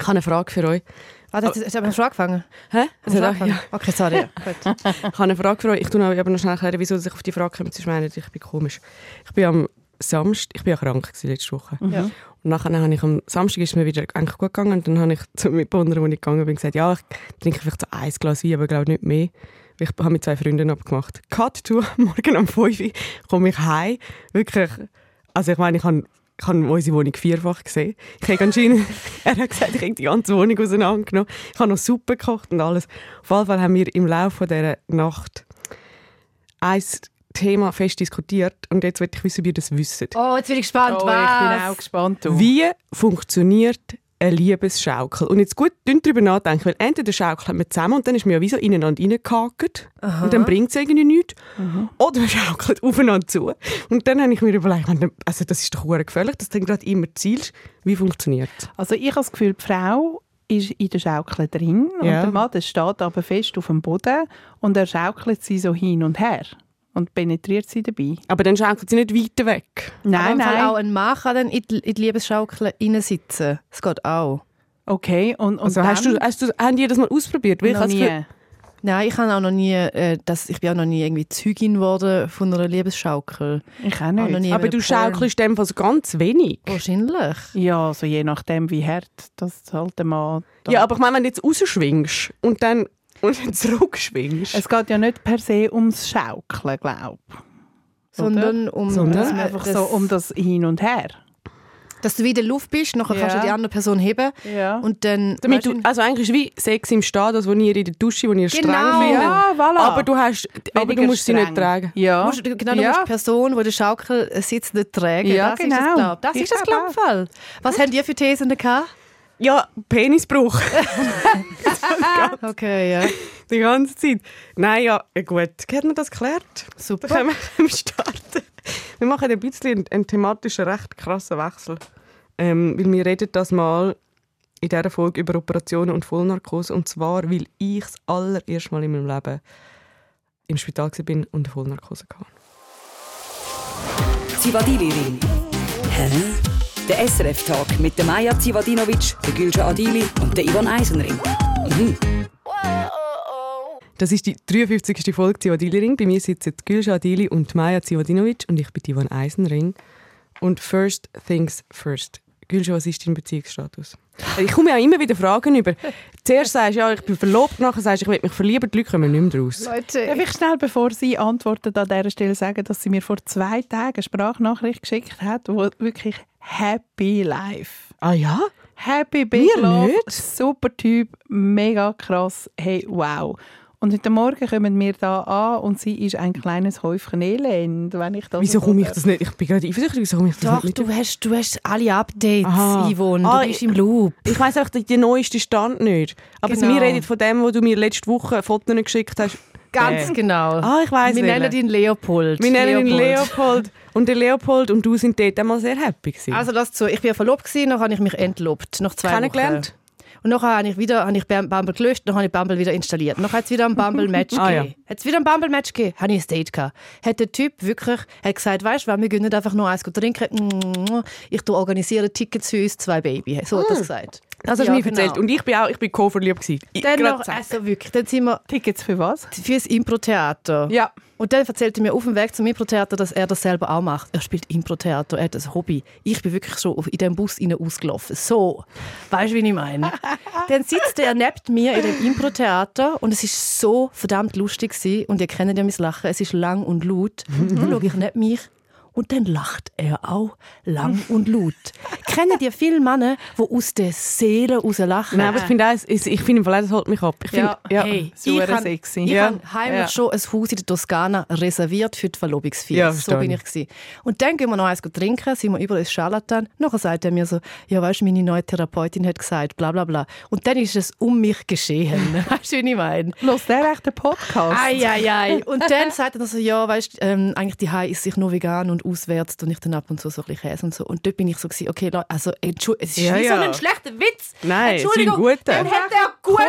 Ich habe eine Frage für euch. Ah, das, hast du schon angefangen? Hä? Also, angefangen? ja. Okay, sorry. ja, gut. Ich habe eine Frage für euch. Ich tue euch aber noch schnell erklären, wieso ich auf die Frage komme. Sonst meinen ich bin komisch. Ich bin am Samstag, ich bin ja krank letzte Woche. Ja. Und nachher habe ich am Samstag ist mir wieder eigentlich gut gegangen und dann habe ich zum Mitbewohner, wo ich gegangen bin, gesagt, ja, ich trinke vielleicht so ein Glas Wein, aber glaube nicht mehr. Ich habe mit zwei Freundinnen abgemacht. Cut to, morgen um 5 Uhr komme ich heim. Wirklich, also ich meine, ich habe ich habe unsere Wohnung vierfach gesehen. Ich habe anscheinend, er hat gesagt, ich habe die ganze Wohnung auseinandergenommen. Ich habe noch Suppe gekocht und alles. Auf jeden Fall haben wir im Laufe dieser Nacht ein Thema fest diskutiert und jetzt will ich wissen, ob ihr das wisst. Oh, jetzt bin ich gespannt. Oh, was? ich bin auch gespannt. Du. Wie funktioniert eine Liebesschaukel? Und jetzt gut dünn darüber nachdenken, weil entweder schaukeln wir zusammen und dann ist man ja wie so ineinander reingehakt und dann bringt es irgendwie nichts. Oder man schaukelt aufeinander zu. Und dann habe ich mir überlegt, also das ist doch gefährlich, dass du dann gerade immer zielst. Wie funktioniert es? Also ich habe das Gefühl, die Frau ist in der Schaukel drin und Ja. der Mann der steht aber fest auf dem Boden und er schaukelt sie so hin und her und penetriert sie dabei. Aber dann schaukelt sie nicht weiter weg. Nein, im Fall nein. auch ein Mann kann dann in die, in die Liebesschaukel reinsitzen. Das geht auch. Okay, und, und Also hast du, hast du, haben die das mal ausprobiert? Weil ich noch nie. Nein, ich habe auch noch nie, äh, das, ich bin auch noch nie irgendwie Zeugin geworden von einer Liebesschaukel. Ich auch Auch noch nicht. nie Aber in du Porn. schaukelst dem Fall so ganz wenig. Wahrscheinlich. Ja, also je nachdem, wie hart das halt da- Ja, aber ich meine, wenn du jetzt rausschwingst und dann, und dann zurückschwingst. Es geht ja nicht per se ums Schaukeln, glaube ich. Sondern um, Sondern dass, man, Einfach das, so um das Hin und Her. dass du wieder in der Luft bist, nachher Ja. kannst du die andere Person heben Ja. und dann... Damit du, also eigentlich ist es wie Sex im Stehen, das, wo ihr in der Dusche, wo ihr streng Genau. findet. Ja, voilà. Aber du, hast, aber du musst sie nicht streng. tragen. Ja. musst, du- genau, du ja. musst die Person, die der Schaukel sitzt, nicht tragen. Ja, das Ist das, genau. glaub. das Ich ist das. Glaubfall. Was habt ihr für Thesen gehabt? Ja, Penisbruch. Okay, ja. die ganze Zeit. Nein, ja, gut. Hat man das geklärt? Super. Dann können wir starten. Wir machen ein bisschen einen, einen thematischen, recht krassen Wechsel. Ähm, weil wir reden das mal in dieser Folge über Operationen und Vollnarkose. Und zwar, weil ich das allererste Mal in meinem Leben im Spital war und eine Vollnarkose hatte. Zivadili-Ring. Hä? Der SRF-Tag mit der Maja Zivadinovic, der Gülce Adili und der Ivan Eisenring. Mhm. Das ist die 53. Folge Zivadili-Ring. Bei mir sitzen Gülşah Adili und Maja Zivadinovic und ich bin Ivan Eisenring. Und first things first. Gülşah, was ist dein Beziehungsstatus? Ich komme ja immer wieder Fragen über. Zuerst sagst du, ja, ich bin verlobt, nachher sagst du, ich will mich verlieben, die Leute kommen nicht mehr raus. Leute, Darf ich schnell, bevor Sie antworten, an dieser Stelle sagen, dass sie mir vor zwei Tagen eine Sprachnachricht geschickt hat, wo wirklich Happy Life. Ah ja? Happy Big Wir Love, nicht? super Typ, mega krass, hey, wow. Und heute Morgen kommen wir da an und sie ist ein kleines Häufchen Elend, wenn ich das Wieso so komme ich das nicht? Ich bin gerade eifersüchtig, wieso komme ich das Doch, nicht du hast, du hast alle Updates, Aha. Yvonne. Du Ah, bist im Loop. Ich weiss einfach den neuesten Stand nicht. Aber Genau. wir reden von dem, wo du mir letzte Woche Fotos geschickt hast. Ganz Äh. genau. Ah, ich weiss Wir nennen ihn Leopold. Wir nennen ihn Leopold. Und der Leopold und du sind dort einmal sehr happy gewesen. Also lass zu, ich war verlobt, gewesen, dann habe ich mich entlobt, nach zwei Kennengelernt? Wochen. Und nachher habe ich wieder habe ich Bumble gelöscht, dann habe ich Bumble wieder installiert. Nachher hat es wieder ein Bumble-Match Ah, ja. gegeben. Hat es wieder ein Bumble-Match gegeben, habe ich ein Date gehabt. Hat der Typ wirklich hat gesagt, weißt du, wir gehen nicht einfach nur eins trinken, ich tu organisiere Tickets für uns zwei Baby. So hat er gesagt. Das hast Ja, du mir genau. erzählt. Und ich bin auch ich bin co-verliebt. gewesen. Ich- Dann noch, also wirklich, dann sind wir Tickets für was? fürs Impro-Theater. Ja. Und dann erzählte er mir auf dem Weg zum Impro-Theater, dass er das selber auch macht. Er spielt Impro-Theater, er hat ein Hobby. Ich bin wirklich schon in dem Bus rein ausgelaufen. So, weißt du, wie ich meine? dann sitzt er neben mir in dem Impro-Theater und es ist so verdammt lustig gewesen. Und ihr kennt ja mein Lachen, es ist lang und laut. Dann schaue ich neben mich und dann lacht er auch lang und laut. Kennt ihr viele Männer, die aus der Seele raus lachen? Nein, aber ich finde ich Fall, das holt mich ab. Ich finde, ja. Hey, super ich habe sexy. ich Ja. hab heimlich Ja. schon ein Haus in der Toskana reserviert für die Verlobungsfeier. Ja, so bin ich gewesen. Und dann gehen wir noch eins trinken, sind wir überall ins Charlatan. Nachher sagt er mir so, ja weißt, du, meine neue Therapeutin hat gesagt, bla bla bla. Und dann ist es um mich geschehen. weißt du, wie ich meine? Los der echt den Podcast? Ei, ei, ei. Und dann sagt er so, ja, weißt, ähm, eigentlich die Hai ist sich nur vegan und auswärts und ich dann ab und zu so ein bisschen Käse und so. Und dort bin ich so gewesen, okay, also, es ist Ja, so ja. ein schlechter Witz. Nein, es Entschuldigung, guter. dann hat er gut,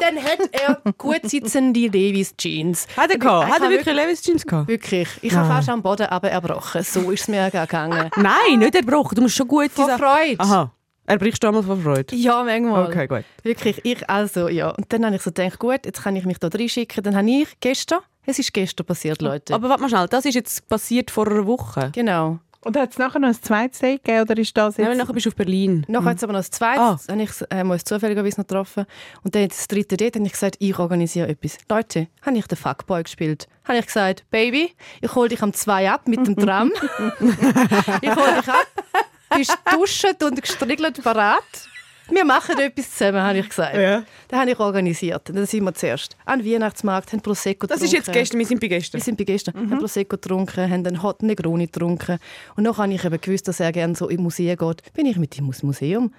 dann hat er gut sitzende Levis Jeans. Hat er gehabt? Hat er wirklich Levis Jeans gehabt? Wirklich. Ich habe fast am Boden aber erbrochen. So ist es mir gegangen. Nein, nicht erbrochen. Du musst schon gute Vor Sachen... Freude. Aha. Erbrichst du einmal von Freude? Ja, manchmal. Okay, gut. Wirklich, ich also, ja. Und dann habe ich so gedacht, gut, jetzt kann ich mich da reinschicken. Dann habe ich gestern, es ist gestern passiert, Leute. Aber warte mal schnell, das ist jetzt passiert vor einer Woche. genau. Und hat es nachher noch ein zweites Date gegeben, oder ist das Ja, jetzt... weil nachher bist du auf Berlin. Nachher hat es aber noch das zweite, Ah. habe ich äh, uns zufälligerweise noch getroffen. Und dann das dritte Date habe ich gesagt, ich organisiere etwas. Leute, habe ich den Fuckboy gespielt. Habe ich gesagt, Baby, ich hole dich am 2 ab mit dem Tram. ich hole dich ab, bist duschend und gestriegelt parat. Wir machen etwas zusammen, habe ich gesagt. Ja. Das habe ich organisiert. Dann sind wir zuerst an den Weihnachtsmarkt, haben Prosecco Das ist jetzt getrunken. gestern, wir sind bei gestern. Wir sind bei gestern, haben Prosecco getrunken, haben einen Hot Negroni getrunken. Und dann habe ich eben gewusst, dass er gerne so in Museen geht. Bin ich mit ihm ins Museum,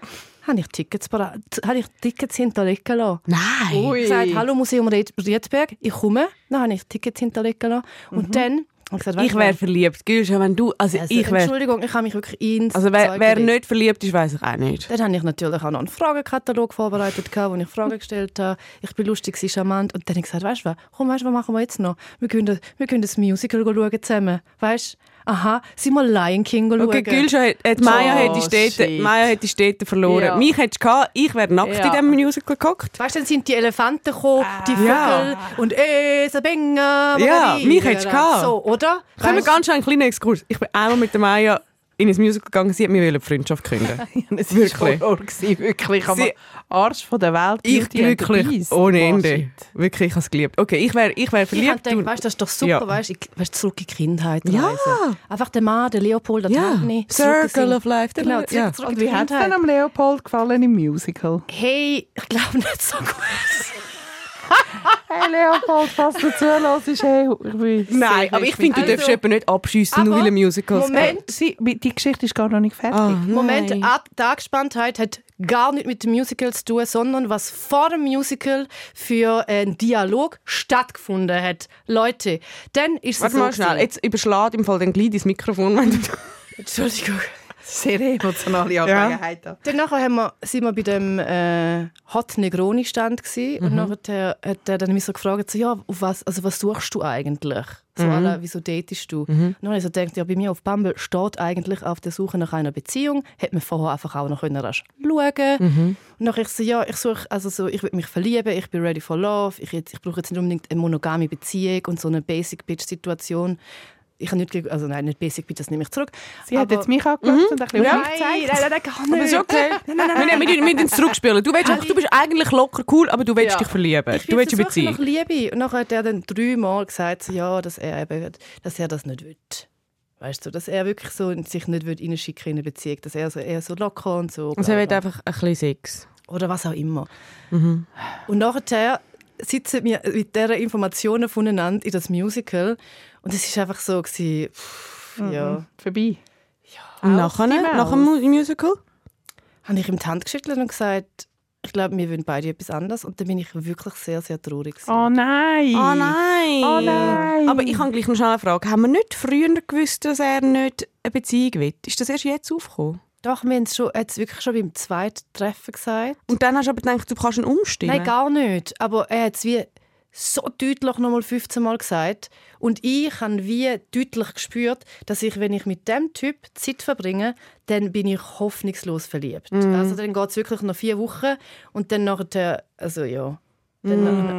habe ich Tickets, habe ich Tickets hinterlegen lassen. Nein. Ui. Ich gesagt, hallo Museum Ried- Riedberg, ich komme. Dann habe ich Tickets hinterlegen lassen. Und dann ich gesagt, Ich wäre verliebt. Gülscha, wenn du... Also, also, ich wäre... Entschuldigung, ich habe mich wirklich ins Also wer, wer nicht verliebt ist, weiß ich auch nicht. Dann habe ich natürlich auch noch einen Fragenkatalog vorbereitet, wo ich Fragen gestellt habe. Ich bin lustig, sie charmant. Und dann habe ich gesagt, weißt du was, komm, weißt du, was machen wir jetzt noch? Wir können, wir können das Musical schauen zusammen. Weißt du? Aha, sind wir Lion King schauen? Okay, Gülscha, hat, hat Maya, Oh, hat die Städte. Maya hat die Städte verloren. Ja. Mich hättest du gehabt, ich wäre nackt Ja. in diesem Musical gehockt. Weißt du, dann sind die Elefanten gekommen, die Vögel Ja. und Esabenga. Ja, mich hättest du gehabt. So, oder? Können wir ganz schnell einen kleinen Exkurs? Ich bin einmal mit der Maya in ein Musical gegangen, sie hat mir die Freundschaft künden. Es Wirklich. war Horror, gewesen, wirklich. am Sie- Arsch von der Welt. Ich wirklich ohne Oh, Ende. Wirklich, ich habe es geliebt. Okay, ich wäre ich wär Ich habe verliebt. gedacht, du- weißt, das ist doch super, Ja. weißt, ich, weißt zurück in die Kindheit Ja. Einfach der Mann, der Leopold, der ja, Tagni, Circle of Life. Genau, zurück, ja. zurück Und wie hat es denn am Leopold gefallen im Musical? Hey, ich glaube nicht so gut. Hey Leopold, falls du zuhörst, hey, ich bin Nein, aber ich finde, du Also- darfst jemanden nicht abschiessen, nur weil er Musicals Moment. Sie, die Geschichte ist gar noch nicht fertig. Ah, Moment. Ab- die Angespanntheit hat gar nicht mit dem Musical zu tun, sondern was vor dem Musical für einen Dialog stattgefunden hat. Leute, dann ist es Warte so mal schnell, jetzt überschlägt im Fall dann gleich dein Mikrofon. Wenn du Entschuldigung. Sehr emotionale Angelegenheit. Ja. Dann nachher haben wir, sind wir bei dem äh, Hot Negroni Stand gsi und nachher hat er dann mich so gefragt, so, ja, auf was, also was suchst du eigentlich? So, alle, wieso datest du? Und dann habe ich so gedacht, ja, bei mir auf Bumble steht eigentlich auf der Suche nach einer Beziehung. Hätte man vorher einfach auch noch können rasch schauen Und dann ich so, ja, ich suche, also so, ich will mich verlieben, ich bin ready for love, ich, jetzt, ich brauche jetzt nicht unbedingt eine monogame Beziehung und so eine Basic-Bitch-Situation. Ich habe nicht, also nein, nicht Basic Bitch, das nehme ich zurück. Sie hat Aber- jetzt mich angeschaut und ein bisschen Nein, mich nein, gezeigt. nein, nein, gar nicht. Aber ist okay. Wir nehmen wir müssen es zurückspielen. Du, willst einfach, du bist eigentlich locker cool, aber du willst Ja. dich verlieben. Ich Du willst eine Beziehung. nach Liebe. Und nachher hat er dann dreimal gesagt, so, ja, dass er, eben, dass er das nicht will. Weißt du, dass er wirklich so sich nicht reinschicken in eine Beziehung, dass er so, eher so locker und so. Also er will einfach ein bisschen Sex. Oder was auch immer. Und nachher sitzen wir mit dieser Informationen voneinander in das Musical und es war einfach so, gewesen, pff, ja. Vorbei. Und nachher, nach dem Mu- Musical? Habe ich ihm die Hand geschüttelt und gesagt, ich glaube, wir wollen beide etwas anderes. Und dann bin ich wirklich sehr, sehr traurig. gewesen. Oh nein. Oh nein. Oh nein. Aber ich habe gleich noch schnell eine Frage. Haben wir nicht früher gewusst, dass er nicht eine Beziehung will? Ist das erst jetzt aufgekommen? Doch, wir haben es schon, jetzt wirklich schon beim zweiten Treffen gesagt. Und dann hast du aber gedacht, du kannst ihn umstimmen? Nein, gar nicht. Aber er hat es wie so deutlich noch mal 15 Mal gesagt. Und ich habe wie deutlich gespürt, dass ich, wenn ich mit dem Typ Zeit verbringe, dann bin ich hoffnungslos verliebt. Mhm. Also dann geht es wirklich noch vier Wochen und dann nachher, also ja. Dann nachher,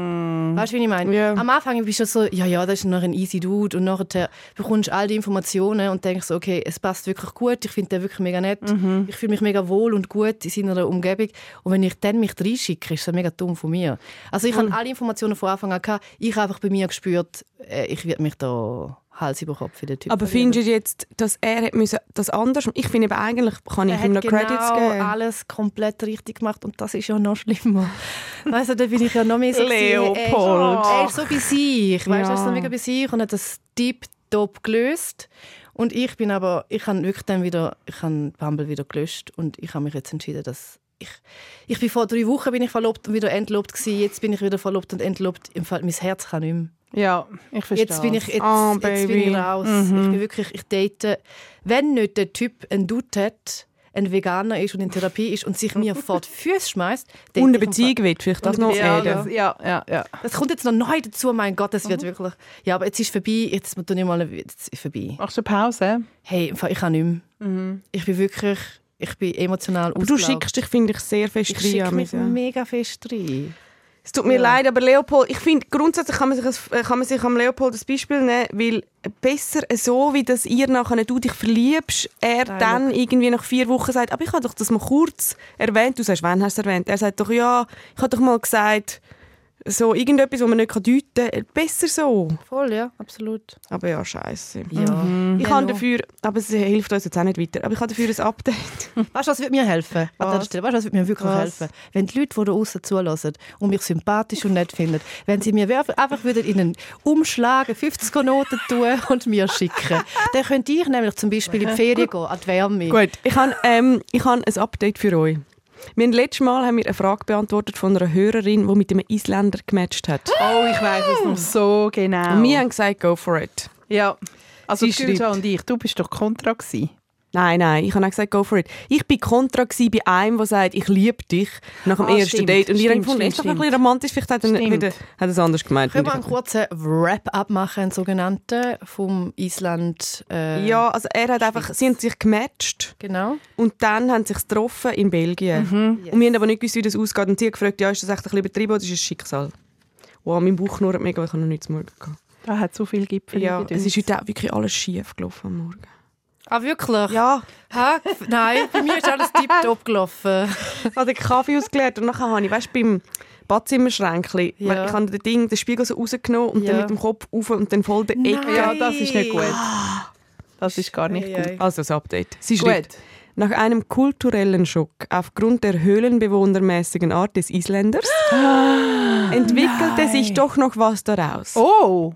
weißt du, wie ich meine? Mhm. Ja. Am Anfang bist du so, ja, ja, das ist noch ein easy Dude und nachher bekommst du all die Informationen und denkst so, okay, es passt wirklich gut, ich finde den wirklich mega nett, Mhm. ich fühle mich mega wohl und gut in seiner Umgebung und wenn ich dann mich reinschicke, ist das mega dumm von mir. Also ich habe alle Informationen von Anfang an gehabt, ich habe einfach bei mir gespürt, äh, ich werde mich da Hals über Kopf in den Typ Aber findest du jetzt, dass er hat müssen, das anders Ich finde eben eigentlich, kann ich er ihm hat noch Credits genau geben. alles komplett richtig gemacht und das ist ja noch schlimmer. weißt du, da bin ich ja noch mehr so Leopold. Er ist, er ist so bei sich, weißt du, er ist so mega bei sich und hat das tiptop gelöst. Und ich bin aber, ich habe wirklich dann wieder, ich habe Bumble wieder gelöscht und ich habe mich jetzt entschieden, dass ich, ich bin vor drei Wochen bin ich verlobt und wieder entlobt gewesen. Jetzt bin ich wieder verlobt und entlobt. Im Fall, mein Herz kann nicht mehr. Ja, ich verstehe. Jetzt bin ich, jetzt, Oh, jetzt bin ich raus. Ich bin wirklich, ich date, wenn nicht der Typ ein Dude hat, ein Veganer ist und in Therapie ist und sich mir vor die Füße schmeißt, Und eine ich Beziehung will, vielleicht das noch ja, das, ja, ja, ja. Das kommt jetzt noch neu dazu, mein Gott, das wird wirklich. Ja, aber jetzt ist vorbei, jetzt muss ich mal, jetzt ist vorbei. Machst du Pause? Hey, ich kann nicht mehr. Ich bin wirklich, ich bin emotional Aber du schickst dich, finde ich, sehr fest Ich rein. schicke mich ja. mega fest rein. Es tut mir Ja. leid, aber Leopold, ich finde, grundsätzlich kann man, sich, ein- kann man sich am Leopold das Beispiel nehmen, weil besser so, wie das ihr nachher du dich verliebst, er Nein, dann irgendwie nach vier Wochen sagt, aber ich habe doch das mal kurz erwähnt. Du sagst, wann hast du es erwähnt? Er sagt doch, ja, ich habe doch mal gesagt, so irgendetwas, was man nicht deuten kann. Besser so. Voll, ja, absolut. Aber ja, scheiße. Ja. Ich Genau. habe dafür, aber es hilft uns jetzt auch nicht weiter, aber ich habe dafür ein Update. Weißt du, was würde mir helfen? Was? An dieser Stelle? Weißt du, was würde mir wirklich Was? helfen? Wenn die Leute, die da außen zulassen und mich sympathisch und nett finden, wenn sie mir einfach würden in einen Umschlag 50 Noten tun und mir schicken. Dann könnte ich nämlich zum Beispiel in die Ferien gehen, an die Wärme. Gut, ich habe ähm, ich habe ein Update für euch. Wir haben letztes Mal haben wir eine Frage beantwortet von einer Hörerin, die mit einem Isländer gematcht hat. Oh, ich weiß es noch so genau. Und wir haben gesagt, go for it. ja. Also Sie Gülca und ich, du bist doch kontra gewesen. Nein, nein, ich habe auch gesagt, go for it. Ich bin kontra bei einem, der sagt, ich liebe dich nach dem Ah, ersten stimmt, Date. Und ihr habt stimmt, gefunden, stimmt, ist doch ein stimmt. bisschen romantisch. Vielleicht hat er, Stimmt. wieder, hat er es anders gemeint. Können wir einen kurzen Wrap-up machen, einen sogenannten, vom Island? Äh, ja, also er hat einfach, sie haben sich gematcht Genau. und dann haben sie sich getroffen in Belgien. Mhm. Und wir haben aber nicht gewusst, wie das ausgeht. Und sie hat gefragt, ja, ist das echt ein bisschen übertrieben oder ist ein Schicksal? Wow, mein Bauch knurrt mega, weil ich habe noch nichts morgen gehabt. Da hat so viel Gipfel. Ja, es ist heute auch wirklich alles schief gelaufen am Morgen. Ah, wirklich? Ja, Hä? Nein, bei mir ist alles tiptop gelaufen. ich habe den Kaffee ausgeleert und nachher habe ich, weißt du, beim Badzimmerschränkchen, Ja. ich habe den Ding, den Spiegel so rausgenommen und Ja. dann mit dem Kopf auf und dann voll den Ecke. ja, das ist nicht gut. Das ist gar nicht Ei, gut. Also das Update. Sie Gut. schreibt, nach einem kulturellen Schock aufgrund der höhlenbewohnermäßigen Art des Isländers entwickelte sich doch noch was daraus. Oh.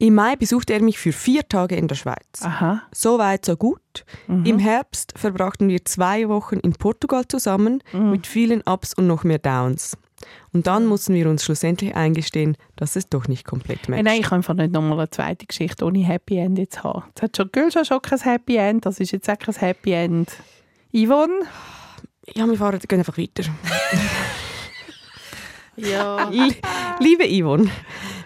Im Mai besuchte er mich für vier Tage in der Schweiz. Aha. So weit, so gut. Im Herbst verbrachten wir zwei Wochen in Portugal zusammen mit vielen Ups und noch mehr Downs. Und dann mussten wir uns schlussendlich eingestehen, dass es doch nicht komplett matcht. nein, ich kann einfach nicht nochmal eine zweite Geschichte ohne Happy End jetzt haben. Jetzt hat schon Gülscha schon kein Happy End, das ist jetzt auch kein Happy End. Yvonne? Ja, wir fahren, gehen einfach weiter. Ja. Liebe Yvonne,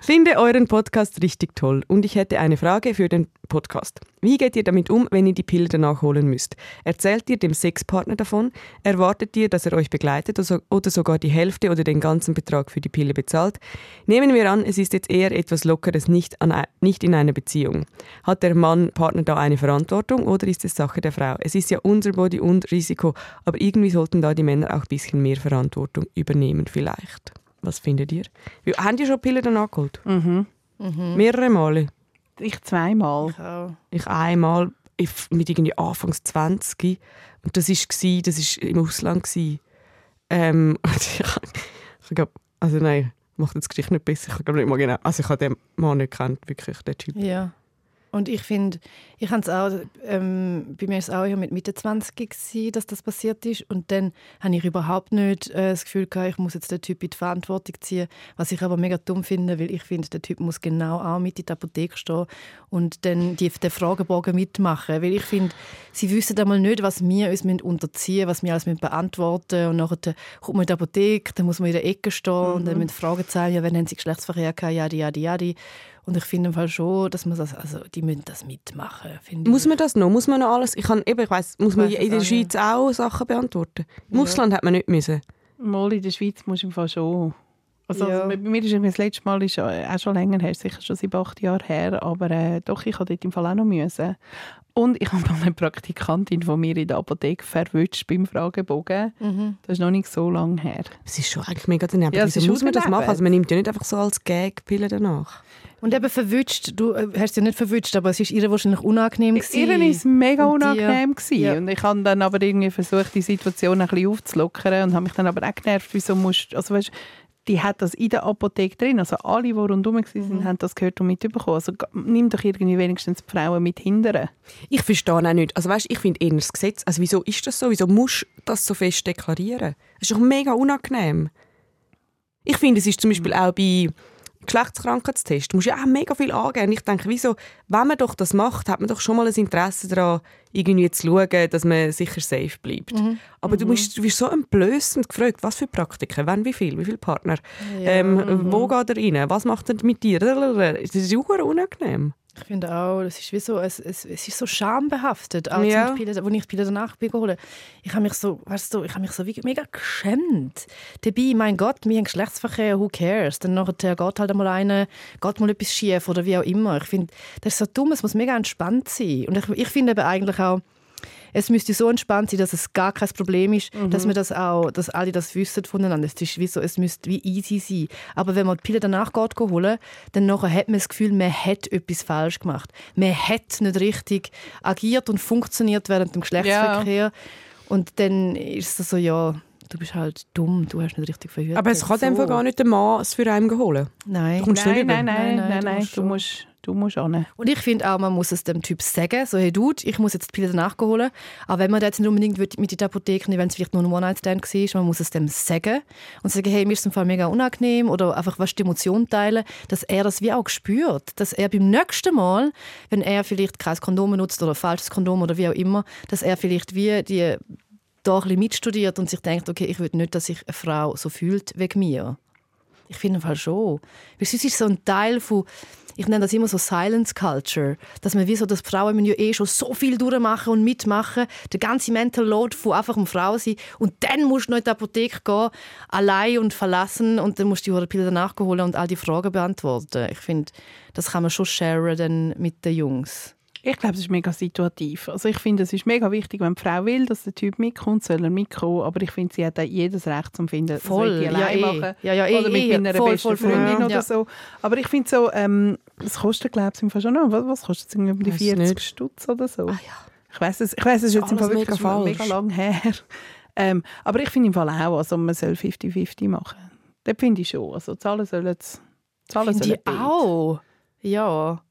finde euren Podcast richtig toll und ich hätte eine Frage für den Podcast. Wie geht ihr damit um, wenn ihr die Pille danach holen müsst? Erzählt ihr dem Sexpartner davon? Erwartet ihr, dass er euch begleitet oder so- oder sogar die Hälfte oder den ganzen Betrag für die Pille bezahlt? Nehmen wir an, es ist jetzt eher etwas Lockeres, nicht, an, nicht in einer Beziehung. Hat der Mann, Partner da eine Verantwortung oder ist es Sache der Frau? Es ist ja unser Body und Risiko, aber irgendwie sollten da die Männer auch ein bisschen mehr Verantwortung übernehmen vielleicht. Was findet ihr? Wie, haben die schon Pillen danach geholt? Mhm. Mehrere Male. Ich zweimal. Ja. Ich einmal ich- mit irgendwie Anfangs 20 und das ist gsi, das ist im Ausland gsi. Ähm, und ich, ich glaube, also nein, macht jetzt die Geschichte nicht besser. Ich glaube nicht mal genau. Also ich habe den Mann nicht kennt, wirklich der Typ. Ja. Und ich finde, ich habe es auch, ähm, bei mir ist es auch mit Mitte 20 gewesen, dass das passiert ist. Und dann habe ich überhaupt nicht äh, das Gefühl gehabt, ich muss jetzt den Typ in die Verantwortung ziehen. Was ich aber mega dumm finde, weil ich finde, der Typ muss genau auch mit in der Apotheke stehen und dann die, den Fragebogen mitmachen. Weil ich finde, sie wissen einmal nicht, was wir uns unterziehen müssen, was wir alles beantworten müssen. Und nachher kommt man in die Apotheke, dann muss man in der Ecke stehen und dann müssen Fragen zahlen, ja, wann haben sie Geschlechtsverkehr gehabt, ja, ja, ja, ja. Und ich finde im Fall schon, dass man das, also die müssen das mitmachen. Finde Muss ich. man das noch? Muss man noch alles? Ich, kann, eben, ich weiss, muss man weiss es in der auch Schweiz auch Sachen beantworten? Im Ausland hat man nicht müssen. Mal in der Schweiz muss ich im Fall schon. Also, Ja. also bei mir ist das letzte Mal ist äh, auch schon länger her, sicher schon sieben, acht Jahre her, aber äh, doch, ich habe dort im Fall auch noch müssen. Und ich habe mal eine Praktikantin von mir in der Apotheke verwünscht beim Fragebogen. Mhm. Das ist noch nicht so lange her. Es ist schon eigentlich mega daneben. Ja, es Wieso ist muss schon man das machen? Also man nimmt ja nicht einfach so als Gag Pillen danach. Und eben verwünscht, du äh, hast ja nicht verwünscht, aber es ist ihr wahrscheinlich unangenehm gewesen. Ihr war es mega Und unangenehm. gewesen. ja. Und ich habe dann aber irgendwie versucht, die Situation ein bisschen aufzulockern und habe mich dann aber auch genervt, wieso musst also weißt, die hat das in der Apotheke drin. Also alle, die rundherum waren, Mhm. haben das gehört und mitbekommen. Also nimm doch irgendwie wenigstens die Frauen mit hindern. Ich verstehe auch nicht. Also weißt, ich finde eher das Gesetz. Also wieso ist das so? Wieso musst du das so fest deklarieren? Das ist doch mega unangenehm. Ich finde, es ist zum Beispiel auch bei Geschlechtskrankheitstests, du musst ja auch mega viel angeben. Ich denke, wieso, wenn man doch das macht, hat man doch schon mal ein Interesse daran, irgendwie zu schauen, dass man sicher safe bleibt. Aber du, musst, du wirst so entblößend gefragt, was für Praktiken, wann, wie viel, wie viele Partner, ähm, wo geht er rein, was macht er mit dir? Das ist super unangenehm. Ich finde auch, das ist wie so, es, es, es ist so schambehaftet, als Ja. Pille, als ich Pille danach geholt. Ich habe mich so, weißt du, ich habe mich so wie, mega geschämt. Dabei, mein Gott, wir haben Geschlechtsverkehr, who cares? Dann nachher geht halt einmal eine, geht mal etwas schief oder wie auch immer. Ich finde, das ist so dumm, es muss mega entspannt sein. Und ich, ich finde eben eigentlich auch, es müsste so entspannt sein, dass es gar kein Problem ist, dass wir das auch, dass alle das wissen voneinander. Es ist wie so, es müsste wie easy sein. Aber wenn man die Pille danach geht holen, dann nachher hat man das Gefühl, man hat etwas falsch gemacht. Man hat nicht richtig agiert und funktioniert während dem Geschlechtsverkehr. Und dann ist es so, ja, du bist halt dumm, du hast nicht richtig verhütet. Aber es kann so. so. gar nicht der Mann es für einen holen. Nein. Du kommst Nein, nicht nein, nein, Nein, nein, nein, nein, du musst du musst, an. Und ich finde auch, man muss es dem Typ sagen, so hey Dude, ich muss jetzt die Pille danach holen. Auch wenn man da jetzt nicht unbedingt mit in die Apotheke, wenn es vielleicht nur ein One-Night-Stand war, man muss es dem sagen und sagen, hey, mir ist es im Fall mega unangenehm oder einfach was die Emotion teilen, dass er das wie auch spürt, dass er beim nächsten Mal, wenn er vielleicht kein Kondom benutzt oder ein falsches Kondom oder wie auch immer, dass er vielleicht wie die da ein bisschen mitstudiert und sich denkt, okay, ich will nicht, dass sich eine Frau so fühlt wegen mir. Ich finde Fall schon. Weil sonst ist so ein Teil von, ich nenne das immer so Silence Culture, dass man wie so, dass Frauen müssen ja eh schon so viel durchmachen und mitmachen, der ganze Mental Load von einfach eine Frau sein und dann musst du noch in die Apotheke gehen, allein und verlassen und dann musst du die Pille danach holen und all die Fragen beantworten. Ich finde, das kann man schon sharen dann mit den Jungs. Ich glaube, es ist mega situativ. Also ich finde, es ist mega wichtig, wenn die Frau will, dass der Typ mitkommt, soll er mitkommen. Aber ich finde, sie hat auch jedes Recht zum finden, Voll, will ich ja, allein eh. machen. Ja, ja, eh, oder mit eh, meiner voll, besten voll, Freundin ja. oder so. Aber ich finde so, ähm, es kostet, glaube ich, im Fall schon noch. Was, was kostet es? Irgendwie um die Weiss 40 nicht. Stutz oder so? Ah, ja. Ich weiß es, ich weiss, es ist jetzt im Fall wirklich mega mega lang her. Ähm, aber ich finde im Fall auch, also man soll 50-50 machen. Das finde ich schon. Also zahlen sollen es- zahlen sollen ich beide. auch. Ja.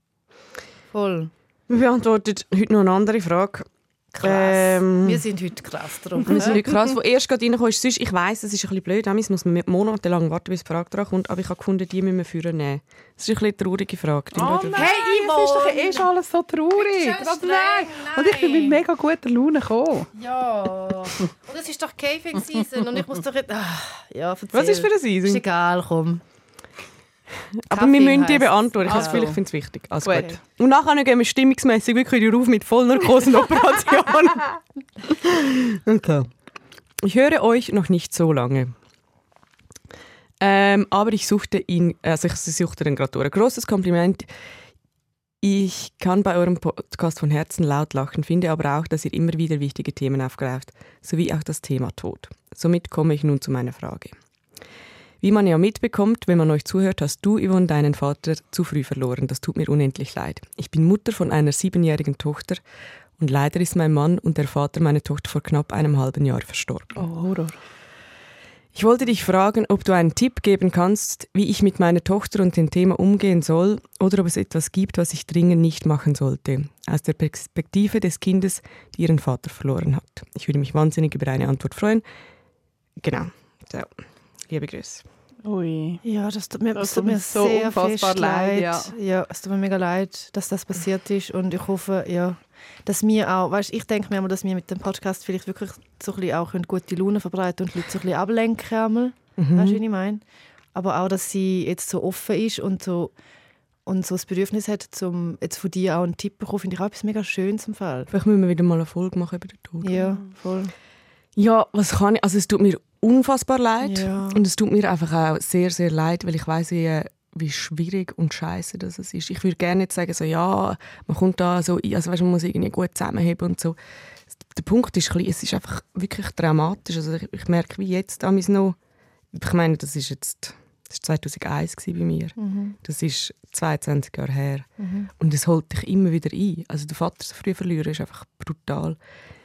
Voll. Wir beantworten heute noch eine andere Frage. Krass. Ähm, wir sind heute krass drauf. Wir sind ne? nicht krass, wo erst gerade reingekommen ist. Sonst, ich weiss, es ist ein bisschen blöd. Manchmal muss man monatelang warten, bis die Frage dran kommt. Aber ich habe gefunden, die müssen wir führen nehmen. Das ist ein bisschen eine traurige Frage. Oh nein, Hey, es ist doch Yvonne! eh schon alles so traurig. Streng, nein. Und ich bin mit mega guter Laune gekommen. Ja. Und es ist doch Caving Season und ich muss doch jetzt. Ach, ja, erzähl. Was ist für eine Ist Season? egal, komm. Aber wir müssen die beantworten. Ich, Also. also. ich finde es wichtig. Also Gut. gut. Und nachher gehen wir stimmungsmässig wirklich wieder auf mit Vollnarkosenoperation. okay. Ich höre euch noch nicht so lange. Ähm, aber ich suchte ihn, also ich suchte den gerade durch. Ein grosses Kompliment. Ich kann bei eurem Podcast von Herzen laut lachen, finde aber auch, dass ihr immer wieder wichtige Themen aufgreift, sowie auch das Thema Tod. Somit komme ich nun zu meiner Frage. Wie man ja mitbekommt, wenn man euch zuhört, hast du, Yvonne, deinen Vater zu früh verloren. Das tut mir unendlich leid. Ich bin Mutter von einer siebenjährigen Tochter und leider ist mein Mann und der Vater meiner Tochter vor knapp einem halben Jahr verstorben. Oh, Horror. Ich wollte dich fragen, ob du einen Tipp geben kannst, wie ich mit meiner Tochter und dem Thema umgehen soll oder ob es etwas gibt, was ich dringend nicht machen sollte, aus der Perspektive des Kindes, die ihren Vater verloren hat. Ich würde mich wahnsinnig über eine Antwort freuen. Genau. So. Liebe Grüße. Ui. Ja, das tut mir, Das tut mir so sehr unfassbar leid, leid. Ja. es tut mir mega leid, dass das passiert ist. Und ich hoffe, ja, dass wir auch, weißt, ich denke mir einmal, dass wir mit dem Podcast vielleicht wirklich so ein bisschen auch können gute Laune verbreiten und die Leute so ein bisschen ablenken. Einmal. Mhm. Weißt du, wie ich meine? Aber auch, dass sie jetzt so offen ist und so, und so das Bedürfnis hat, zum jetzt von dir auch einen Tipp bekommen, finde ich auch etwas mega Schönes im Fall. Vielleicht müssen wir wieder mal eine Folge machen über den Tod. Ja, voll. Ja, was kann ich? Also es tut mir unfassbar leid Ja. und es tut mir einfach auch sehr, sehr leid, weil ich weiß, wie, wie schwierig und scheiße das ist. Ich würde gerne jetzt sagen, so ja, man kommt da so, ein, also weißt, man muss irgendwie gut zusammenheben und so. Der Punkt ist, es ist einfach wirklich dramatisch. Also ich, ich merke, wie jetzt damals noch, ich meine, das ist jetzt das ist 2001 gewesen bei mir. Mhm. Das ist 22 Jahre her. Und es holt dich immer wieder ein. Also der Vater so früh verlieren ist einfach brutal.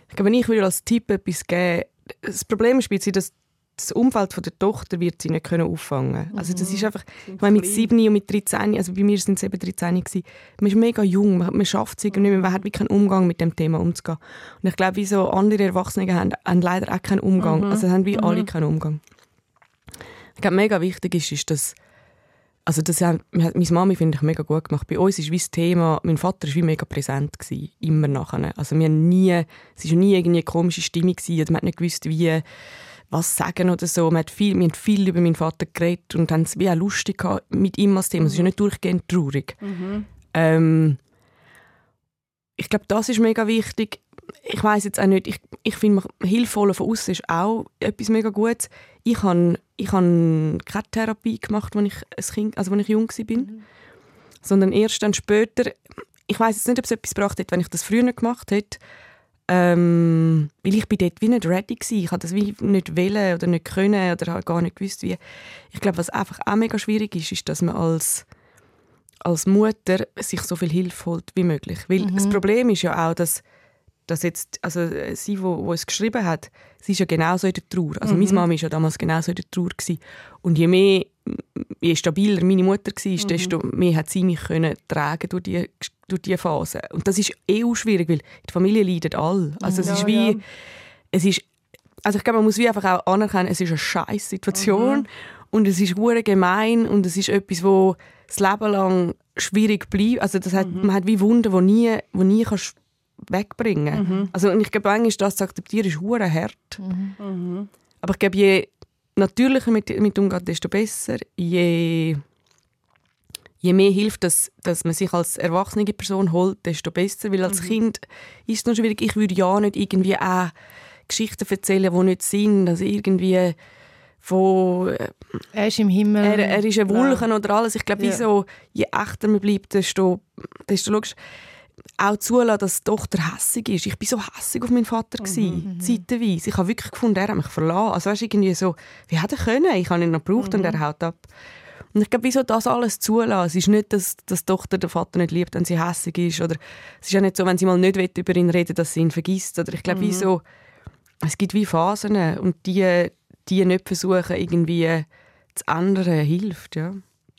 Ich glaube, wenn ich würde als Tipp etwas geben das Problem ist, dass das Umfeld von der Tochter wird sie nicht können auffangen. Also das ist einfach, ich meine, mit 7 und mit 13, also bei mir sind es eben 13 gewesen, man ist mega jung, man, man schafft es irgendwie man hat wie keinen Umgang mit dem Thema umzugehen. Und ich glaube, wie so andere Erwachsene haben, haben leider auch keinen Umgang. Also haben wie alle keinen Umgang. Ich glaube, mega wichtig ist, ist, dass also das hat, meine Mami finde ich mega gut gemacht. Bei uns ist wie das Thema, mein Vater war wie mega präsent gewesen, immer nachher. Also wir haben nie, es war nie irgendwie eine komische Stimmung gewesen, man hat nicht gewusst, wie was sagen oder so. Wir haben viel, wir haben viel über meinen Vater geredet und haben es wie auch lustig gehabt mit ihm als Thema. Es ist ja nicht durchgehend traurig. Ähm, ich glaube, das ist mega wichtig. Ich weiß jetzt auch nicht, ich, ich finde, Hilfe von außen ist auch etwas mega Gutes. Ich habe ich hab keine Therapie gemacht, als ich, ein kind, also als ich jung war. Mhm. Sondern erst dann später. Ich weiß jetzt nicht, ob es etwas gebracht hätte, wenn ich das früher gemacht hätte. Ähm, weil ich bin dort wie nicht ready war. Ich konnte das wie nicht wählen oder nicht können oder habe gar nicht gewusst, wie. Ich glaube, was einfach auch mega schwierig ist, ist, dass man als, als Mutter sich so viel Hilfe holt wie möglich. Weil mhm. das Problem ist ja auch, dass, dass jetzt, also sie, wo, wo es geschrieben hat, sie ist ja genauso in der Trauer. Also mhm. meine Mama war ja damals genauso in der Trauer. Gewesen. Und je mehr, je stabiler meine Mutter war, mhm. desto mehr hat sie mich können tragen durch die durch diese Phase. Und das ist eh auch schwierig, weil die Familie leidet alle. Also es ja, ist wie, ja. es ist, also ich glaube, man muss wie einfach auch anerkennen, es ist eine scheiß Situation mhm. und es ist hure gemein und es ist etwas, wo das Leben lang schwierig bleibt. Also das hat, mhm. man hat wie Wunden, die nie, wo nie kannst wegbringen. Mhm. Also und ich glaube, eigentlich das zu akzeptieren ist hure hart. Mhm. mhm. Aber ich glaube, je natürlicher mit, mit umgeht, desto besser. Je je mehr hilft, dass, dass man sich als erwachsene Person holt, desto besser. Weil als mhm. Kind ist es noch schwierig. Ich würde ja nicht irgendwie auch Geschichten erzählen, die nicht sind. Also irgendwie von... Äh, er ist im Himmel. Er, er ist ein Wulchen ja. oder alles. Ich glaube, ja. je echter man bleibt, desto, desto logisch auch zulassen, dass die Tochter hässig ist. Ich war so hässig auf meinen Vater, mhm, mhm. zeitweise. Ich habe wirklich gefunden, er hat mich verlassen. Also weißt, irgendwie so, wie hätte er können? Ich habe ihn noch gebraucht mhm. und er haut ab. Und ich glaube, wieso das alles zulassen? Es ist nicht, dass, dass die Tochter den Vater nicht liebt, wenn sie hässlich ist. Oder es ist ja nicht so, wenn sie mal nicht über ihn reden dass sie ihn vergisst. Oder ich glaube, mhm. wieso, es gibt wie Phasen und die, die nicht versuchen, irgendwie zu ändern, hilft. Ja.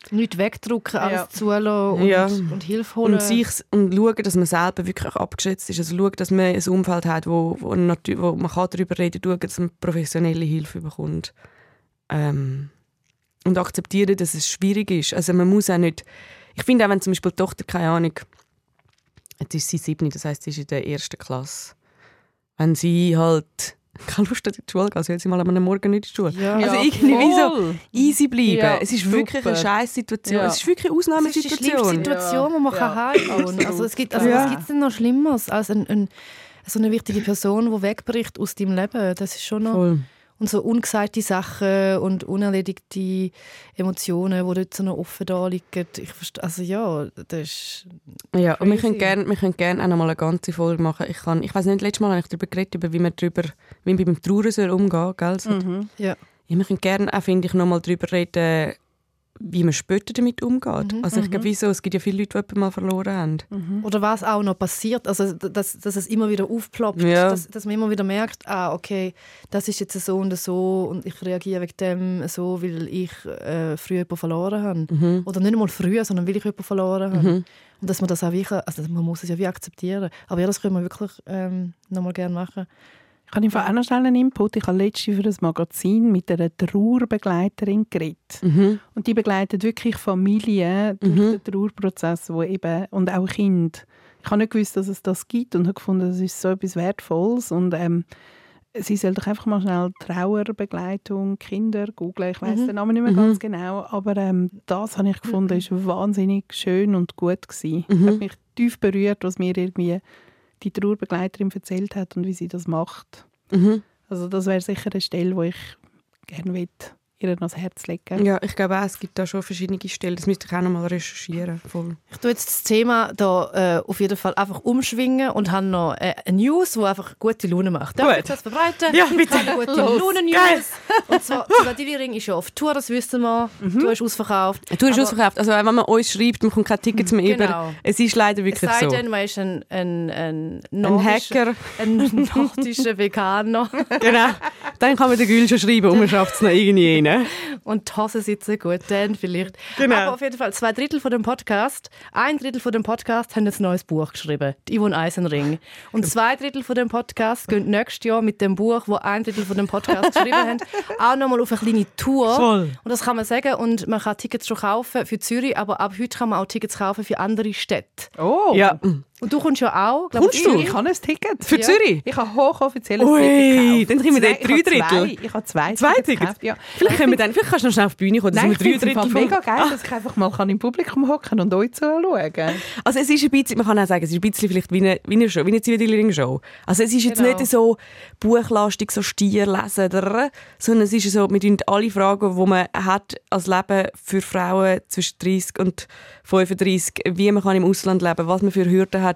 Nicht wegdrücken, alles ja. zulassen und, ja. und Hilfe holen. Und, sich, und schauen, dass man selber wirklich abgeschätzt ist. Also schauen, dass man ein Umfeld hat, wo, wo, wo man kann darüber reden kann, dass man professionelle Hilfe bekommt. Ähm, und akzeptieren, dass es schwierig ist. Also man muss auch nicht, ich finde auch, wenn zum Beispiel die Tochter, keine Ahnung, jetzt ist sie sieben, das heißt, sie ist in der ersten Klasse, wenn sie halt keine Lust hat in die Schule gehen, soll sie mal am Morgen nicht in die Schule. Ja, also ja, irgendwie so easy bleiben. Ja, es ist super. wirklich eine scheiß Situation. Es ist wirklich eine Ausnahmesituation. Es ist die Situation, die man ja. kann Also es gibt, also was gibt es denn noch Schlimmeres als ein, ein, so eine wichtige Person, die wegbricht aus deinem Leben? Das ist schon noch... Voll und so ungesagte Sachen und unerledigte Emotionen, die dort so noch offen da liegen. Ich verstehe, also ja, das ist Ja, und wir können gerne gern auch noch mal eine ganze Folge machen. Ich, kann, ich weiß nicht, letztes Mal habe ich darüber geredet, über wie man darüber, wie man beim umgehen soll, Mhm. Ja. Ja, wir können gerne auch, finde ich, noch mal darüber reden, wie man später damit umgeht. Mhm. Also ich glaube, mhm. wieso, es gibt ja viele Leute, die jemanden mal verloren haben. Mhm. Oder was auch noch passiert, also dass, dass es immer wieder aufploppt, ja. dass, dass man immer wieder merkt, ah, okay, das ist jetzt so und so und ich reagiere wegen dem so, weil ich äh, früher jemanden verloren habe. Mhm. Oder nicht einmal früher, sondern weil ich jemanden verloren habe. Mhm. Und dass man das auch wirklich, also man muss es ja wie akzeptieren. Aber ja, das können wir wirklich ähm, noch mal gerne machen. Ich habe auch noch schnell einen Input. Ich habe letztens für ein Magazin mit einer Trauerbegleiterin geredet. Mhm. Und die begleitet wirklich Familien durch mhm. den Trauerprozess wo eben, und auch Kinder. Ich habe nicht gewusst, dass es das gibt und habe gefunden, das ist so etwas Wertvolles. Und ähm, sie soll doch einfach mal schnell Trauerbegleitung, Kinder googeln. Ich weiß mhm. den Namen nicht mehr mhm. ganz genau, aber ähm, das habe ich gefunden, ist wahnsinnig schön und gut gewesen. Mhm. Hat mich tief berührt, was mir irgendwie die Trauerbegleiterin erzählt hat und wie sie das macht. Mhm. Also das wäre sicher eine Stelle, wo ich gerne ihr ans Herz legen. Ja, ich glaube auch, es gibt da schon verschiedene Stellen. Das müsste ich auch noch mal recherchieren. Voll. Ich tue jetzt das Thema da äh, auf jeden Fall einfach umschwingen und habe noch äh, eine News, die einfach gute Laune macht. Darf Gut. ich das verbreiten? Ja, bitte. Gute Laune-News. Und zwar, die Ring ist ja auf Tour, das wissen wir. Mhm. Du hast ausverkauft. Du hast ausverkauft. Also wenn man uns schreibt, man kommt keine Tickets mehr genau. über. Es ist leider wirklich es sei so. Denn, man ist ein, ein, ein, ein Hacker. Ein nordischer Veganer. genau. Dann kann man den Gül schon schreiben und man schafft es noch irgendwie rein. Und die Hose sitzen gut, dann vielleicht. Genau. Aber auf jeden Fall, zwei Drittel von dem Podcast, ein Drittel von dem Podcast haben ein neues Buch geschrieben, die Yvonne Eisenring. Und zwei Drittel von dem Podcast gehen nächstes Jahr mit dem Buch, wo ein Drittel von dem Podcast geschrieben haben, auch nochmal auf eine kleine Tour. Voll. Und das kann man sagen. Und man kann Tickets schon kaufen für Zürich, aber ab heute kann man auch Tickets kaufen für andere Städte. Oh. Ja. Und du kommst ja auch. glaub Kommst ich. du? Ich habe ein Ticket. Für Ja. Zürich? Ich habe hochoffizielles Ui, Ticket gekauft. dann kriegen wir dort drei ich habe Drittel. Zwei, ich habe zwei, Zwei Tickets gekauft, ja. Vielleicht, können wir dann, vielleicht kannst du noch schnell auf die Bühne kommen, Nein, ich finde es mega geil, dass ich einfach mal kann im Publikum hocken und euch zuschauen kann. Also es ist ein bisschen, man kann auch sagen, es ist ein bisschen vielleicht wie eine, wie eine Show, wie eine Zivildienst-Show. Also es ist jetzt Genau. nicht so buchlastig, so Stier lesen, sondern es ist so, wir tun alle Fragen, die man hat als Leben für Frauen zwischen 30 und 35, wie man kann im Ausland leben, was man für Hürden hat,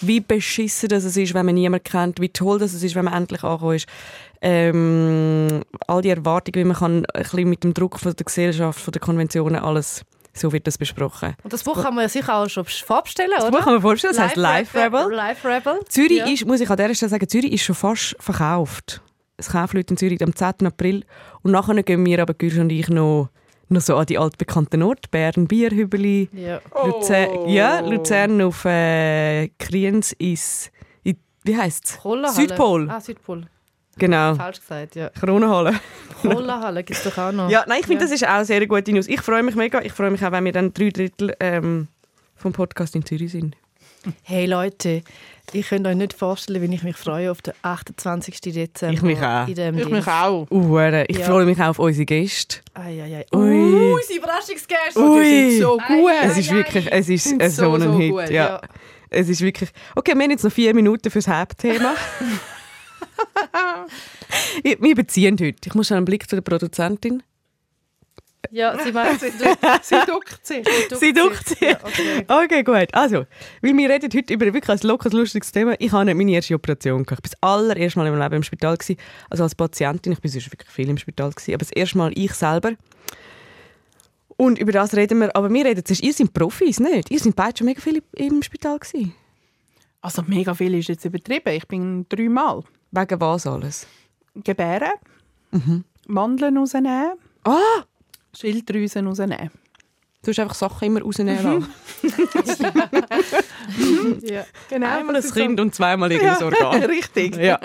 wie beschissen das es ist, wenn man niemanden kennt, wie toll das es ist, wenn man endlich angekommen ist. Ähm, all die Erwartungen, wie man kann, ein bisschen mit dem Druck von der Gesellschaft, von den Konventionen, alles, so wird das besprochen. Und das Buch kann man ja sicher auch schon vorbestellen, Das oder? Buch kann man vorstellen, das heisst Life Rebel. Life Rebel. Zürich Ja. ist, muss ich an dieser Stelle sagen, Zürich ist schon fast verkauft. Es kaufen Leute in Zürich am 10. April. Und nachher gehen wir aber, Gürsch und ich, noch, noch so an die altbekannten Orte. Bern, Bierhübeli, Ja. Luzern, ja, Luzern auf äh, Kriens ist, in, wie heisst es? Südpol. Ah, Südpol. Genau. Falsch gesagt, ja. Kronenhalle. Kohlerhalle gibt es doch auch noch. Ja, nein, ich finde, Ja. das ist auch eine sehr gute News. Ich freue mich mega. Ich freue mich auch, wenn wir dann drei Drittel ähm, vom Podcast in Zürich sind. Hey Leute, ich könnt euch nicht vorstellen, wie ich mich freue auf den 28. Dezember. Ich mich auch. Ich mich auch. Uh, ich Ja. freue mich auch auf unsere Gäste. Ai, ai, ai. Ui. Uh, unsere Überraschungsgäste. Ui. Die sind so gut. Es ist wirklich, es ist so, so, ein so Hit. gut, ja. ja. Es ist wirklich. Okay, wir haben jetzt noch vier Minuten fürs Hauptthema. wir wir beziehen heute. Ich muss schon einen Blick zu der Produzentin. Ja, sie meint, sie Sie duckt sich. Sie duckt sich. Ja, okay. Okay, gut. Also, weil wir reden heute über wirklich ein lockeres, lustiges Thema. Ich habe meine erste Operation gehabt. Ich war das allererste Mal in meinem Leben im Spital. Gewesen. Also als Patientin. Ich war sonst wirklich viel im Spital. Gewesen. Aber das erste Mal ich selber. Und über das reden wir. Aber wir reden zuerst, ihr seid Profis, nicht? Ihr seid beide schon mega viel im Spital gewesen. Also mega viel ist jetzt übertrieben. Ich bin dreimal. Wegen was alles? Gebären, Mandeln rausnehmen, Ah! Schilddrüsen rausnehmen. Du hast einfach Sachen immer rausnehmen lassen. Ja. Genau. Einmal ein Kind und zweimal irgendein Organ. Richtig. Ja.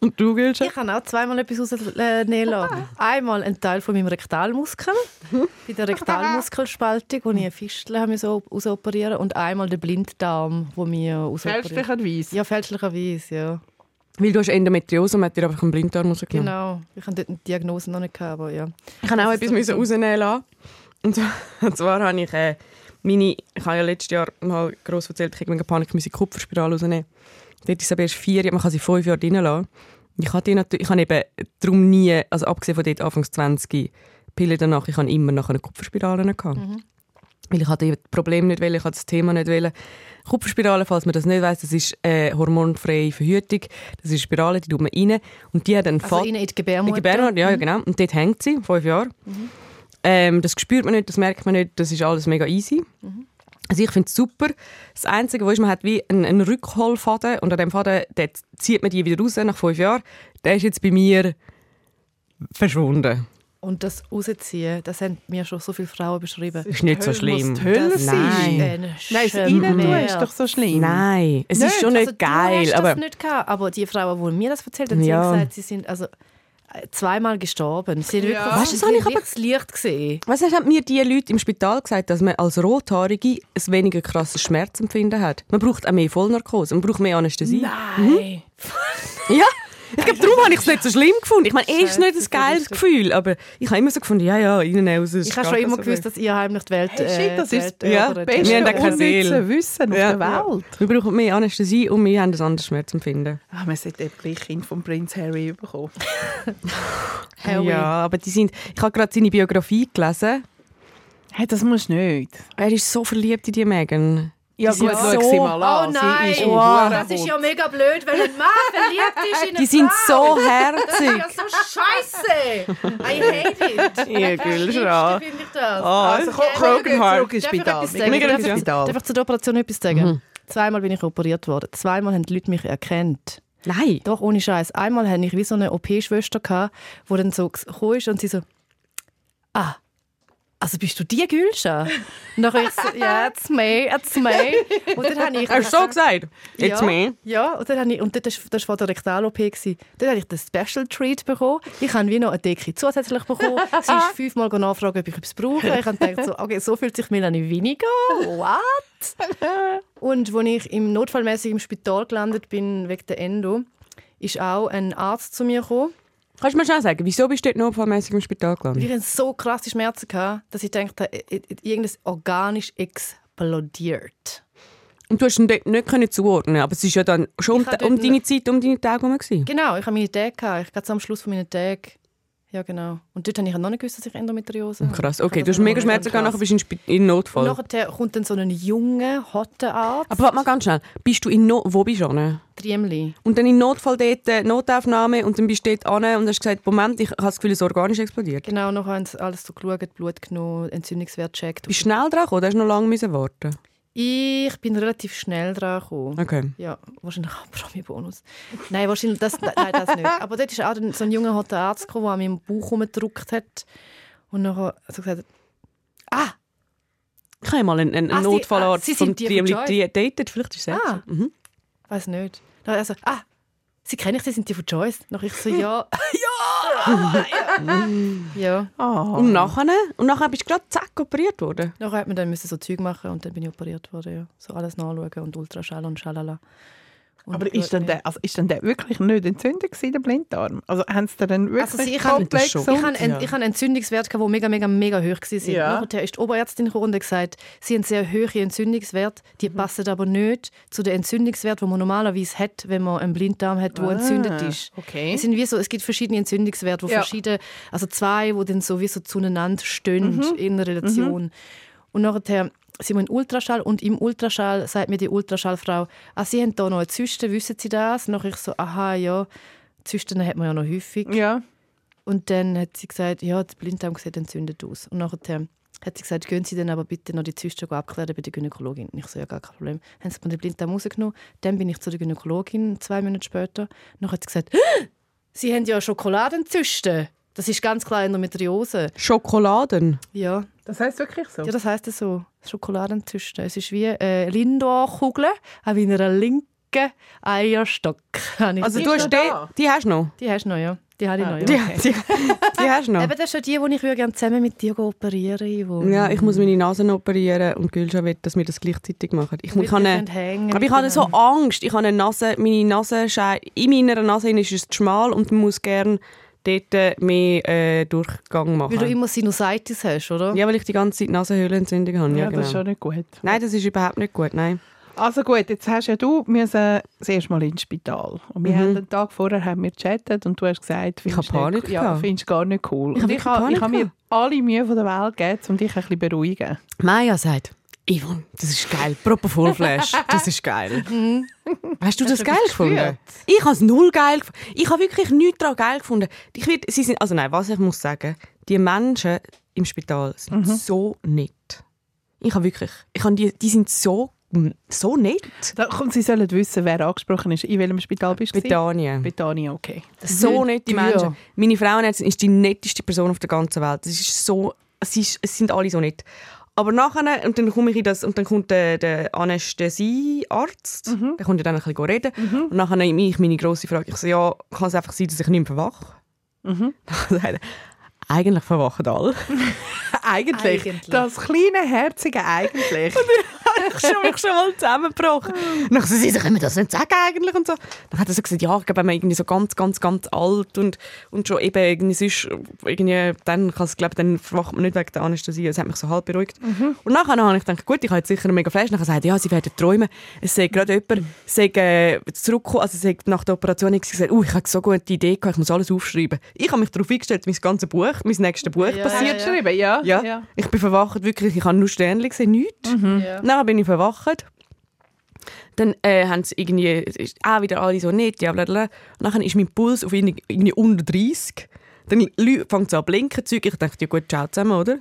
Und du, Gülscha? Ich habe auch zweimal etwas rausnehmen lassen. Einmal ein Teil von meinem Rektalmuskel, bei der Rektalmuskelspaltung, wo ich eine Fistel so rausoperieren und einmal den Blinddarm, wo wir rausoperieren. Fälschlicherweise. Ja, fälschlicherweise, ja. Weil du hast Endometriose und hat dir einfach einen Blinddarm rausgenommen. Genau. Ich habe dort eine Diagnose noch nicht gehabt, aber ja. Ich habe auch etwas müssen sowieso- rausnehmen lassen. Und zwar, und zwar habe ich äh, meine, ich habe ja letztes Jahr mal gross erzählt, ich habe wegen Panik meine Kupferspirale rausnehmen. Dort ist es aber erst vier Jahre, man kann sie fünf Jahre drin lassen. Ich habe, die natürlich, ich habe eben darum nie, also abgesehen von dort Anfangs 20 Pillen danach, ich habe immer noch eine Kupferspirale gehabt. Weil ich hatte das Problem nicht wollen, ich hatte das Thema nicht wollen. Kupferspirale, falls man das nicht weiß, das ist äh, hormonfreie Verhütung. Das ist eine Spirale, die tut man rein. Und die hat einen Also innen in die in Gebärmutter. Gebärmutter, ja, ja, genau. Und dort hängt sie, fünf Jahre. Ähm, das spürt man nicht, das merkt man nicht, das ist alles mega easy. Also ich finde es super. Das Einzige, was man hat wie einen, einen Rückholfaden und an dem Faden dort zieht man die wieder raus nach fünf Jahren. Der ist jetzt bei mir verschwunden. Und das rausziehen, das haben mir schon so viele Frauen beschrieben. Das ist nicht so Muss schlimm. die Hölle Das sein. Nein. Ein Nein, das ist doch so schlimm. Nein, es ist Nicht? schon nicht also, geil, du hast aber das nicht gehabt, aber die Frauen, die mir das erzählt haben, sie Ja. haben gesagt, sie sind also äh, zweimal gestorben. Sie haben Ja. wirklich Weißt du, das habe ich aber- das Licht gesehen. was haben mir die Leute im Spital gesagt, dass man als Rothaarige ein weniger krasses Schmerzempfinden hat? Man braucht auch mehr Vollnarkose, man braucht mehr Anästhesie. Nein. Ja, ich glaube, darum habe ich es nicht so schlimm gefunden. Ich meine, eh ist es nicht ein geiles das Gefühl, aber ich habe immer so gefunden, ja, ja, innen, raus. ist Ich habe schon immer so gewusst, dass ihr heimlich die Welt Hey, shit, das äh, ist Welt ja, Beste Wir haben habt. auch kein unnütze Seele. Wissen auf Ja. der Welt. Wir brauchen mehr Anästhesie und wir haben ein anderes Schmerzempfinden. Ah, man sollte eben gleich Kind von Prinz Harry bekommen. Harry. Ja, aber die sind, ich habe gerade seine Biografie gelesen. Hey, das musst du nicht. Er ist so verliebt in die Megan. Ja, Die sind gut, so- schau sie mal an. Oh nein, ist Wow. Das ist ja mega blöd, wenn ein Mann verliebt ist in eine Die sind Frau. so Das herzig. ist ja so scheiße. I hate it. Ja, ich das. Ah, Also, ins Darf ich etwas sagen? Darf ich- Spital. Darf ich zu der Operation etwas sagen? Zweimal bin ich operiert worden. Zweimal haben die Leute mich erkannt. Nein. Doch, ohne Scheiß. Einmal hatte ich wie so eine OP-Schwester, gehabt, die dann so gekommen ist und sie so, ah, also bist du die Gülscha? Und dann ich so, ja, it's me, it's me. Und dann habe ich... Hast du so gesagt? It's ja, me. Ja, und, dann habe ich, und das, das war der Rektal-OP. Dann habe ich den Special Treat bekommen. Ich habe wie noch eine Decke zusätzlich bekommen. Sie ist fünfmal nachfragen, ob ich etwas brauche. Ich habe gedacht, so, okay, so fühlt sich Melanie weniger. What? Und als ich im notfallmäßig im Spital gelandet bin wegen der Endo, ist auch ein Arzt zu mir gekommen. Kannst du mir schon sagen, wieso bist du dort notfallmäßig im Spital gelandet? ich so krasse Schmerzen hatte, dass ich dachte, i- i- irgendein Organ ist explodiert. Und du hast ihn dort nicht können zuordnen aber es ist ja dann schon um, um deine Zeit, um deine Tage herum. Genau, ich habe meine Tage gehabt. Ich gerade am Schluss von meinen Tagen. Ja, genau. Und dort habe ich noch nicht gewusst, dass ich Endometriose habe. Krass, okay, du hast mega Schmerzen gehabt, nachher bist du in, in Und Notfall. nachher kommt dann so ein junger, hotter Arzt. Aber warte mal ganz schnell, bist du in no wo bist du hin? Triemli. Und dann in Notfall dort äh, Notaufnahme und dann bist du dort an und hast gesagt, Moment, ich habe das Gefühl, Organ ist explodiert. Genau, nachher haben sie alles so geschaut, Blut genommen, Entzündungswert gecheckt. Bist du schnell dran gekommen oder hast du noch lange müssen warten Ich bin relativ schnell dran gekommen. Okay. Ja, wahrscheinlich auch Promi-Bonus. Nein, wahrscheinlich das, nein, das nicht. Aber dort ist auch dann so ein junger hotter Arzt gekommen, der an meinem Bauch rumgedrückt hat. Und nachher so gesagt, ah, Ich habe mal einen, einen Ah, Sie- Notfallarzt ah, Sie sind die von Triemli datet, vielleicht ist es Ah. er. Mhm. weiß nicht. Dann also, ah, Sie kennen ich, Sie sind die von Joyce. Nachher ich so, ja, ja, ja. Ah. Und nachher? Und nachher bist du gerade zack operiert worden. Nachher hat man dann müssen so Zeug machen und dann bin ich operiert worden. Ja. So alles nachschauen und Ultraschall und Schalala. Und Aber ist dann, Blut- der, also ist dann der wirklich nicht entzündet gewesen, der Blinddarm? Also haben sie dann wirklich Also sie- ich habe- komplett das schon. Ich hatte einen, ich einen Entzündungswert, der mega, mega, mega hoch war. Ja. Nachher ist die Oberärztin gekommen und hat gesagt, sie haben sehr hohe Entzündungswerte, die Mhm. passen aber nicht zu den Entzündungswerten, die man normalerweise hat, wenn man einen Blinddarm hat, der Ah, entzündet ist. okay. Es, sind wie so, es gibt verschiedene Entzündungswerte, wo Ja. verschiedene, also zwei, die dann so wie so zueinander stehen Mhm. in einer Relation. Und nachher sind wir in Ultraschall und im Ultraschall sagt mir die Ultraschallfrau, ah, Sie haben da noch eine Zyste, wissen Sie das? Nachher ich so, aha, ja, Zysten hat man ja noch häufig. Ja. Und dann hat sie gesagt, ja, der Blinddarm sieht entzündet aus. Und nachher hat sie gesagt, gehen Sie dann aber bitte noch die Zyste abklären bei der Gynäkologin. Und ich so, ja, gar kein Problem. Dann haben sie mir den Blinddarm rausgenommen. Dann bin ich zu der Gynäkologin, zwei Monate später. Dann hat sie gesagt, «Hä? Sie haben ja Schokoladenzysten. Das ist ganz klar Endometriose. Schokoladen. Ja, Das heißt wirklich so? ja das heisst es so. Schokoladenzysten. Es ist wie eine Lindor-Kugel, auch wie in einer linken Eierstock. Also du hast die, die hast du noch? die hast du noch, ja. Die habe ich Ah, noch, ja. Die, Okay. die, die hast du noch? Eben, das ist schon die, die ich würde gerne zusammen mit dir operieren wo Ja, ich muss meine Nase operieren und Gülscha will, dass wir das gleichzeitig machen. Ich, ich habe eine, hängen. aber ich habe so Angst. Ich habe eine Nase, meine Nasenscheide, in meiner Nase ist es zu schmal und man muss gerne dort äh, mehr äh, Durchgang machen. Weil du immer Sinusitis hast, oder? ja, weil ich die ganze Zeit Nasenhöhlenentzündung habe. Ja, Ja, genau. das ist schon nicht gut. Nein, das ist überhaupt nicht gut. Nein. Also gut, jetzt hast ja du müssen das erste Mal ins Spital. Und wir Mhm. haben den Tag vorher haben wir gechattet und du hast gesagt, Ich habe findest nicht- Panik Ja, gehabt. findest gar nicht cool. Ich und habe ich habe ich Panik mir alle Mühe von der Welt gegeben, um dich ein bisschen zu beruhigen. Maya sagt, Yvonne, das ist geil. Propofol-Flash, das ist geil. Hast du das, du geil das gefunden? Ich habe es null geil gefunden. Ich habe wirklich nichts daran geil gefunden. Ich will, sie sind, also nein, was ich muss sagen, die Menschen im Spital sind so nett. Ich habe wirklich, ich habe die, die sind so, so nett. Da, und sie sollen wissen, wer angesprochen ist. In welchem Spital bist du? Betania. Betania, okay. So nette Ja. Menschen. Meine Frauenärztin ist die netteste Person auf der ganzen Welt. Das ist so, es, ist, es sind alle so nett. Aber nachher, und dann komme ich in das, und dann kommt der, der Anästhesiearzt, der kommt ja dann ein bisschen reden. Und nachher nehme ich meine grosse Frage, ich so, ja, kann es einfach sein, dass ich nicht mehr verwache? Mhm. Dann sagt er, eigentlich verwachen alle. Eigentlich. Eigentlich. Das kleine, herzige Eigentlich. ich schon mich schon mal zusammengebrochen. Und dann so, sie können wir das nicht sagen eigentlich? Und so. Dann hat er so gesagt, ja, ich glaube, man irgendwie so ganz, ganz, ganz alt und, und schon eben irgendwie sonst, irgendwie, dann kann es, glaube dann verwacht man nicht wegen der Anästhesie. Das hat mich so halb beruhigt. Und nachher habe ich gedacht, gut, ich habe jetzt sicher einen mega Flash. Nachher sagt er, ja, sie werden träumen. Es sagt gerade jemand, sei äh, zurückgekommen, also sei nach der Operation sie gesagt, uh, ich habe so gute Idee gehabt, ich muss alles aufschreiben. Ich habe mich darauf eingestellt, mein ganzes Buch, mein nächstes Buch Ja, passiert. ja, Geschrieben, ja. Ja. Ich bin verwacht, wirklich, ich habe nur Sternchen gesehen, nichts. Ja. Dann bin ich verwacht. Dann äh, haben sie irgendwie, es ist auch wieder alle so nett, ja, bla, bla. Und dann ist mein Puls auf irgendwie, irgendwie unter 30. Dann fängt es an zu blinken, Zeug. Ich dachte, ja gut, ciao zusammen, oder?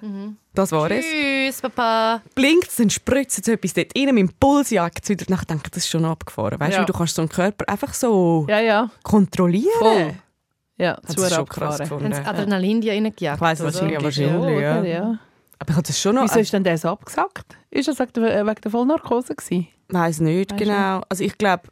Das war es. Tschüss, Papa. Blinkt es, dann spritzt es etwas dort rein, mein Puls jagt wieder. Dann denke ich, das ist schon abgefahren. Weißt du, Ja. wie du kannst so einen Körper einfach so Ja, ja. kontrollieren. Voll. Ja, Das zu ist schon krass gefunden. Haben sie Adrenalin dir reingejagt? Ich weiss, oder? wahrscheinlich, Ja, wahrscheinlich, ja. oder? ja. Aber ich habe das schon noch... Wieso ist denn das abgesagt? Ist das wegen der, Vollnarkose gewesen? weiß nicht Weisst du? genau. Also ich glaube,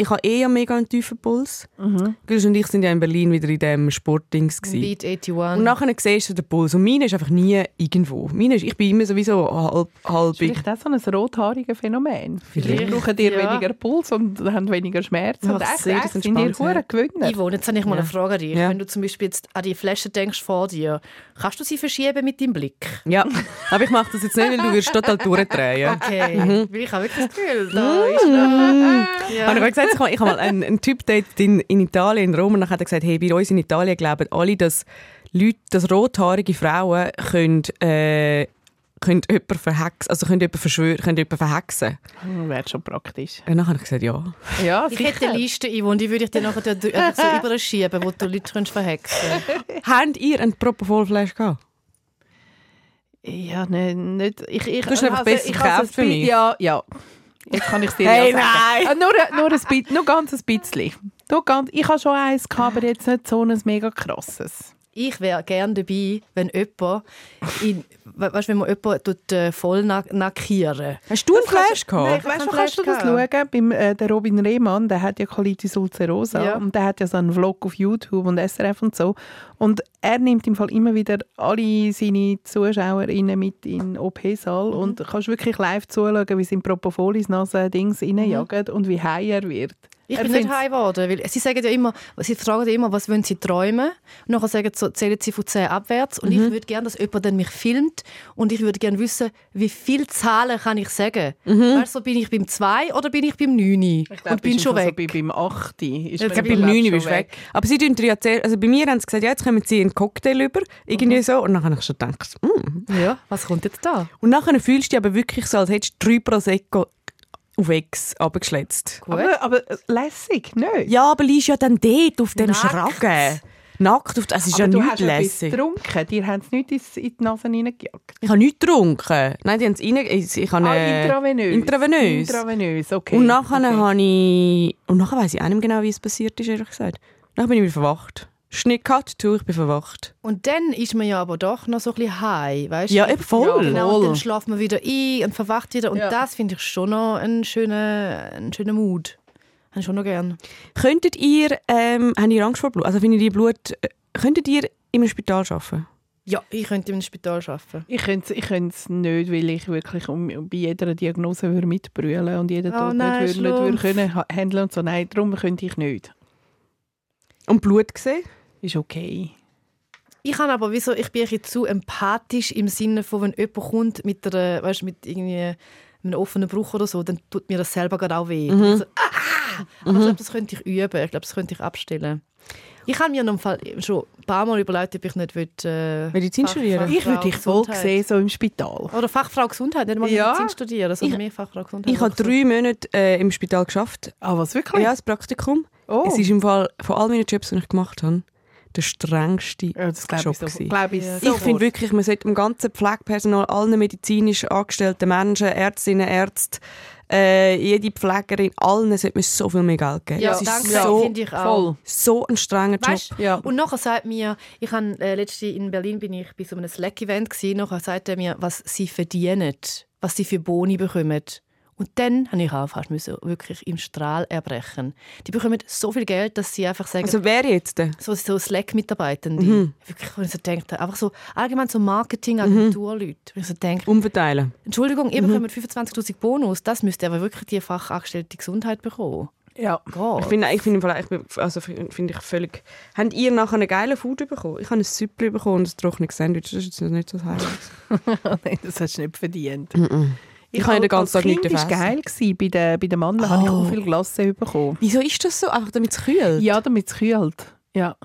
ich habe eh einen mega einen tiefen Puls. Mhm. und ich sind ja in Berlin wieder in diesem Sportdings. Beat 81. Und nachher siehst du den Puls. Und meine ist einfach nie irgendwo. Meine ist, ich bin immer sowieso halb... halb Vielleicht auch so ein rothaariges Phänomen. Vielleicht brauchen die ja. weniger Puls und haben weniger Schmerzen. und echt, echt, sind die Huren Gewinner. Ivo, jetzt habe ich mal ja. eine Frage an dich. Ja. Wenn du zum Beispiel jetzt an die Flasche denkst vor dir, kannst du sie verschieben mit deinem Blick? Ja, aber ich mache das jetzt nicht, weil du wirst total durchdrehen. Okay, mhm. weil ich habe wirklich das Gefühl, da ist... Mhm. Ja. Ich habe gesagt, ich habe mal einen, einen Typ datet in, in Italien, in Rom, und dann hat er gesagt, hey, bei uns in Italien glauben alle, dass Leute, dass rothaarige Frauen können, äh, können jemanden verhexen, also können jemanden verschwören, können jemanden verhexen. Hm, Wäre schon praktisch. Und dann habe ich gesagt, ja. ja ich hätte eine Liste, Ivo, und die würde ich dir nachher so überschieben, wo du Leute verhexen könntest. Habt ihr einen Propofol-Flash gehabt? Ja, ne, nicht. Ich, ich, du hast einfach also, besser gekauft für mich. Ja, ja. Jetzt kann ich es dir hey, sagen. Nein. Äh, nur, nur, ein nur ganz ein bisschen. Nur ganz, ich habe schon eins gehabt, aber jetzt nicht so ein mega krasses. Ich wäre gerne dabei, wenn jemand, in, weißt, wenn man jemanden äh, voll nackieren Hast du einen Flash gehabt? Nein, weißt du, kannst du das schauen? Beim, äh, der Robin Rehmann, der hat ja Colitis ulcerosa ja. und der hat ja so einen Vlog auf YouTube und SRF und so. Und er nimmt im Fall immer wieder alle seine ZuschauerInnen mit in den OP-Saal mhm. und kannst wirklich live zuschauen, wie sie in Propofolis Nase Dings reinjagen mhm. und wie high er wird. Ich bin nicht high geworden, weil sie sagen ja immer, sie fragen ja immer, was wollen sie träumen? Und nachher sagen sie, zählen sie von 10 abwärts. Und mhm. ich würde gerne, dass jemand dann mich filmt und ich würde gerne wissen, wie viele Zahlen kann ich sagen? Mhm. Weißt du, bin ich beim 2 oder bin ich beim 9? Ich glaub, und bin schon weg. So beim 8. Ist ich beim 9 bist du weg. Aber sie tun ja also bei mir haben sie gesagt, ja, jetzt kommen sie einen Cocktail über, irgendwie mhm. so. Und dann habe ich schon gedacht, mm. ja, was kommt jetzt da? Und nachher fühlst du dich aber wirklich so, als hättest du drei Prosecco auf X abgeschletzt. Aber, aber lässig, nicht? Ja, aber liest ja dann dort auf dem Schragen. Nackt auf Es ist aber ja du nicht hast lässig. getrunken. Die haben es nicht in die Nase reingejagt. Ich habe nichts getrunken. Nein, die haben es rein... Ich, ich habe ah, intravenös. Intravenös. Intravenös, okay. Und nachher okay. habe ich... Und nachher weiss ich auch nicht genau, wie es passiert ist, ehrlich gesagt. Dann bin ich wieder verwacht. Schnitt gehabt, tu, ich bin verwacht. Und dann ist man ja aber doch noch so ein bisschen high, weißt Ja, eben voll. Ja, genau, und dann schlaft man wieder ein und verwacht wieder. Und ja. das finde ich schon noch einen schönen, einen schönen Mut. Habe ich schon noch gern. Könntet ihr, ähm, habt ihr Angst vor Blut? Also findet ihr Blut, äh, könntet ihr im Spital arbeiten? Ja, ich könnte im Spital arbeiten. Ich könnte, ich könnte es nicht, weil ich wirklich um, bei jeder Diagnose würde mitbrüllen und jeden oh, Tod nein, nicht, würde, nicht würde können handeln und so. Nein, darum könnte ich nicht. Und Blut gesehen? Ist okay. Ich kann aber wieso, ich bin ein zu empathisch im Sinne von, wenn jemand kommt mit einer, weißt, mit irgendwie einem offenen Bruch oder so, dann tut mir das selber gerade auch weh. Mhm. So, ah! Aber mhm. ich glaube, das könnte ich üben. Ich glaube, das könnte ich abstellen. Ich habe mir Fall schon ein paar Mal überlegt, ob ich nicht äh, Medizin studieren Ich würde dich voll sehen, so im Spital. Oder Fachfrau Gesundheit, nicht mal ja. Medizin studieren, sondern mehr Fachfrau Gesundheit. Ich habe drei Monate äh, im Spital geschafft. Ah, was, wirklich? Ja, das Praktikum. Oh. Es ist im Fall von all meinen Jobs, die ich gemacht habe, der strengste ja, das Job ich so, glaub ich, ich finde wirklich, man sollte dem ganzen Pflegepersonal, allen medizinisch angestellten Menschen, Ärztinnen, Ärzte, äh, jede Pflegerin, allen sollte man so viel mehr Geld geben. Ja, das danke, ist so, finde ich auch. so ein strenger Job. Weißt, ja. Und nachher sagt mir, ich habe äh, letzte in Berlin bin ich bei so einem Slack-Event gesehen, nachher sagt er mir, was sie verdienen, was sie für Boni bekommen. Und dann habe ich auch fast müssen wirklich im Strahl erbrechen. Die bekommen so viel Geld, dass sie einfach sagen... Also wer jetzt? Denn? So, so Slack-Mitarbeitende. Mhm. Wirklich, wenn ich so denke, einfach so allgemein so Marketing-Agentur-Leute. Mhm. so denke, Umverteilen. Entschuldigung, ihr mhm. bekommt 25'000 Bonus, das müsste aber wirklich die Fachangestellte Gesundheit bekommen. Ja, Gott. ich finde ich find, ich, also find ich völlig... Habt ihr nachher einen geilen Food bekommen? Ich habe ein Süppli bekommen und ein trockenes Sandwich. Das ist jetzt nicht so heiß. Nein, das hast du nicht verdient. Mhm. Ich, habe den ganzen Tag nicht Das war geil. Gewesen. Bei den, bei den Mandeln oh. habe ich auch viel Glasse bekommen. Wieso ist das so? Einfach damit es kühlt? Ja, damit es kühlt. Ja.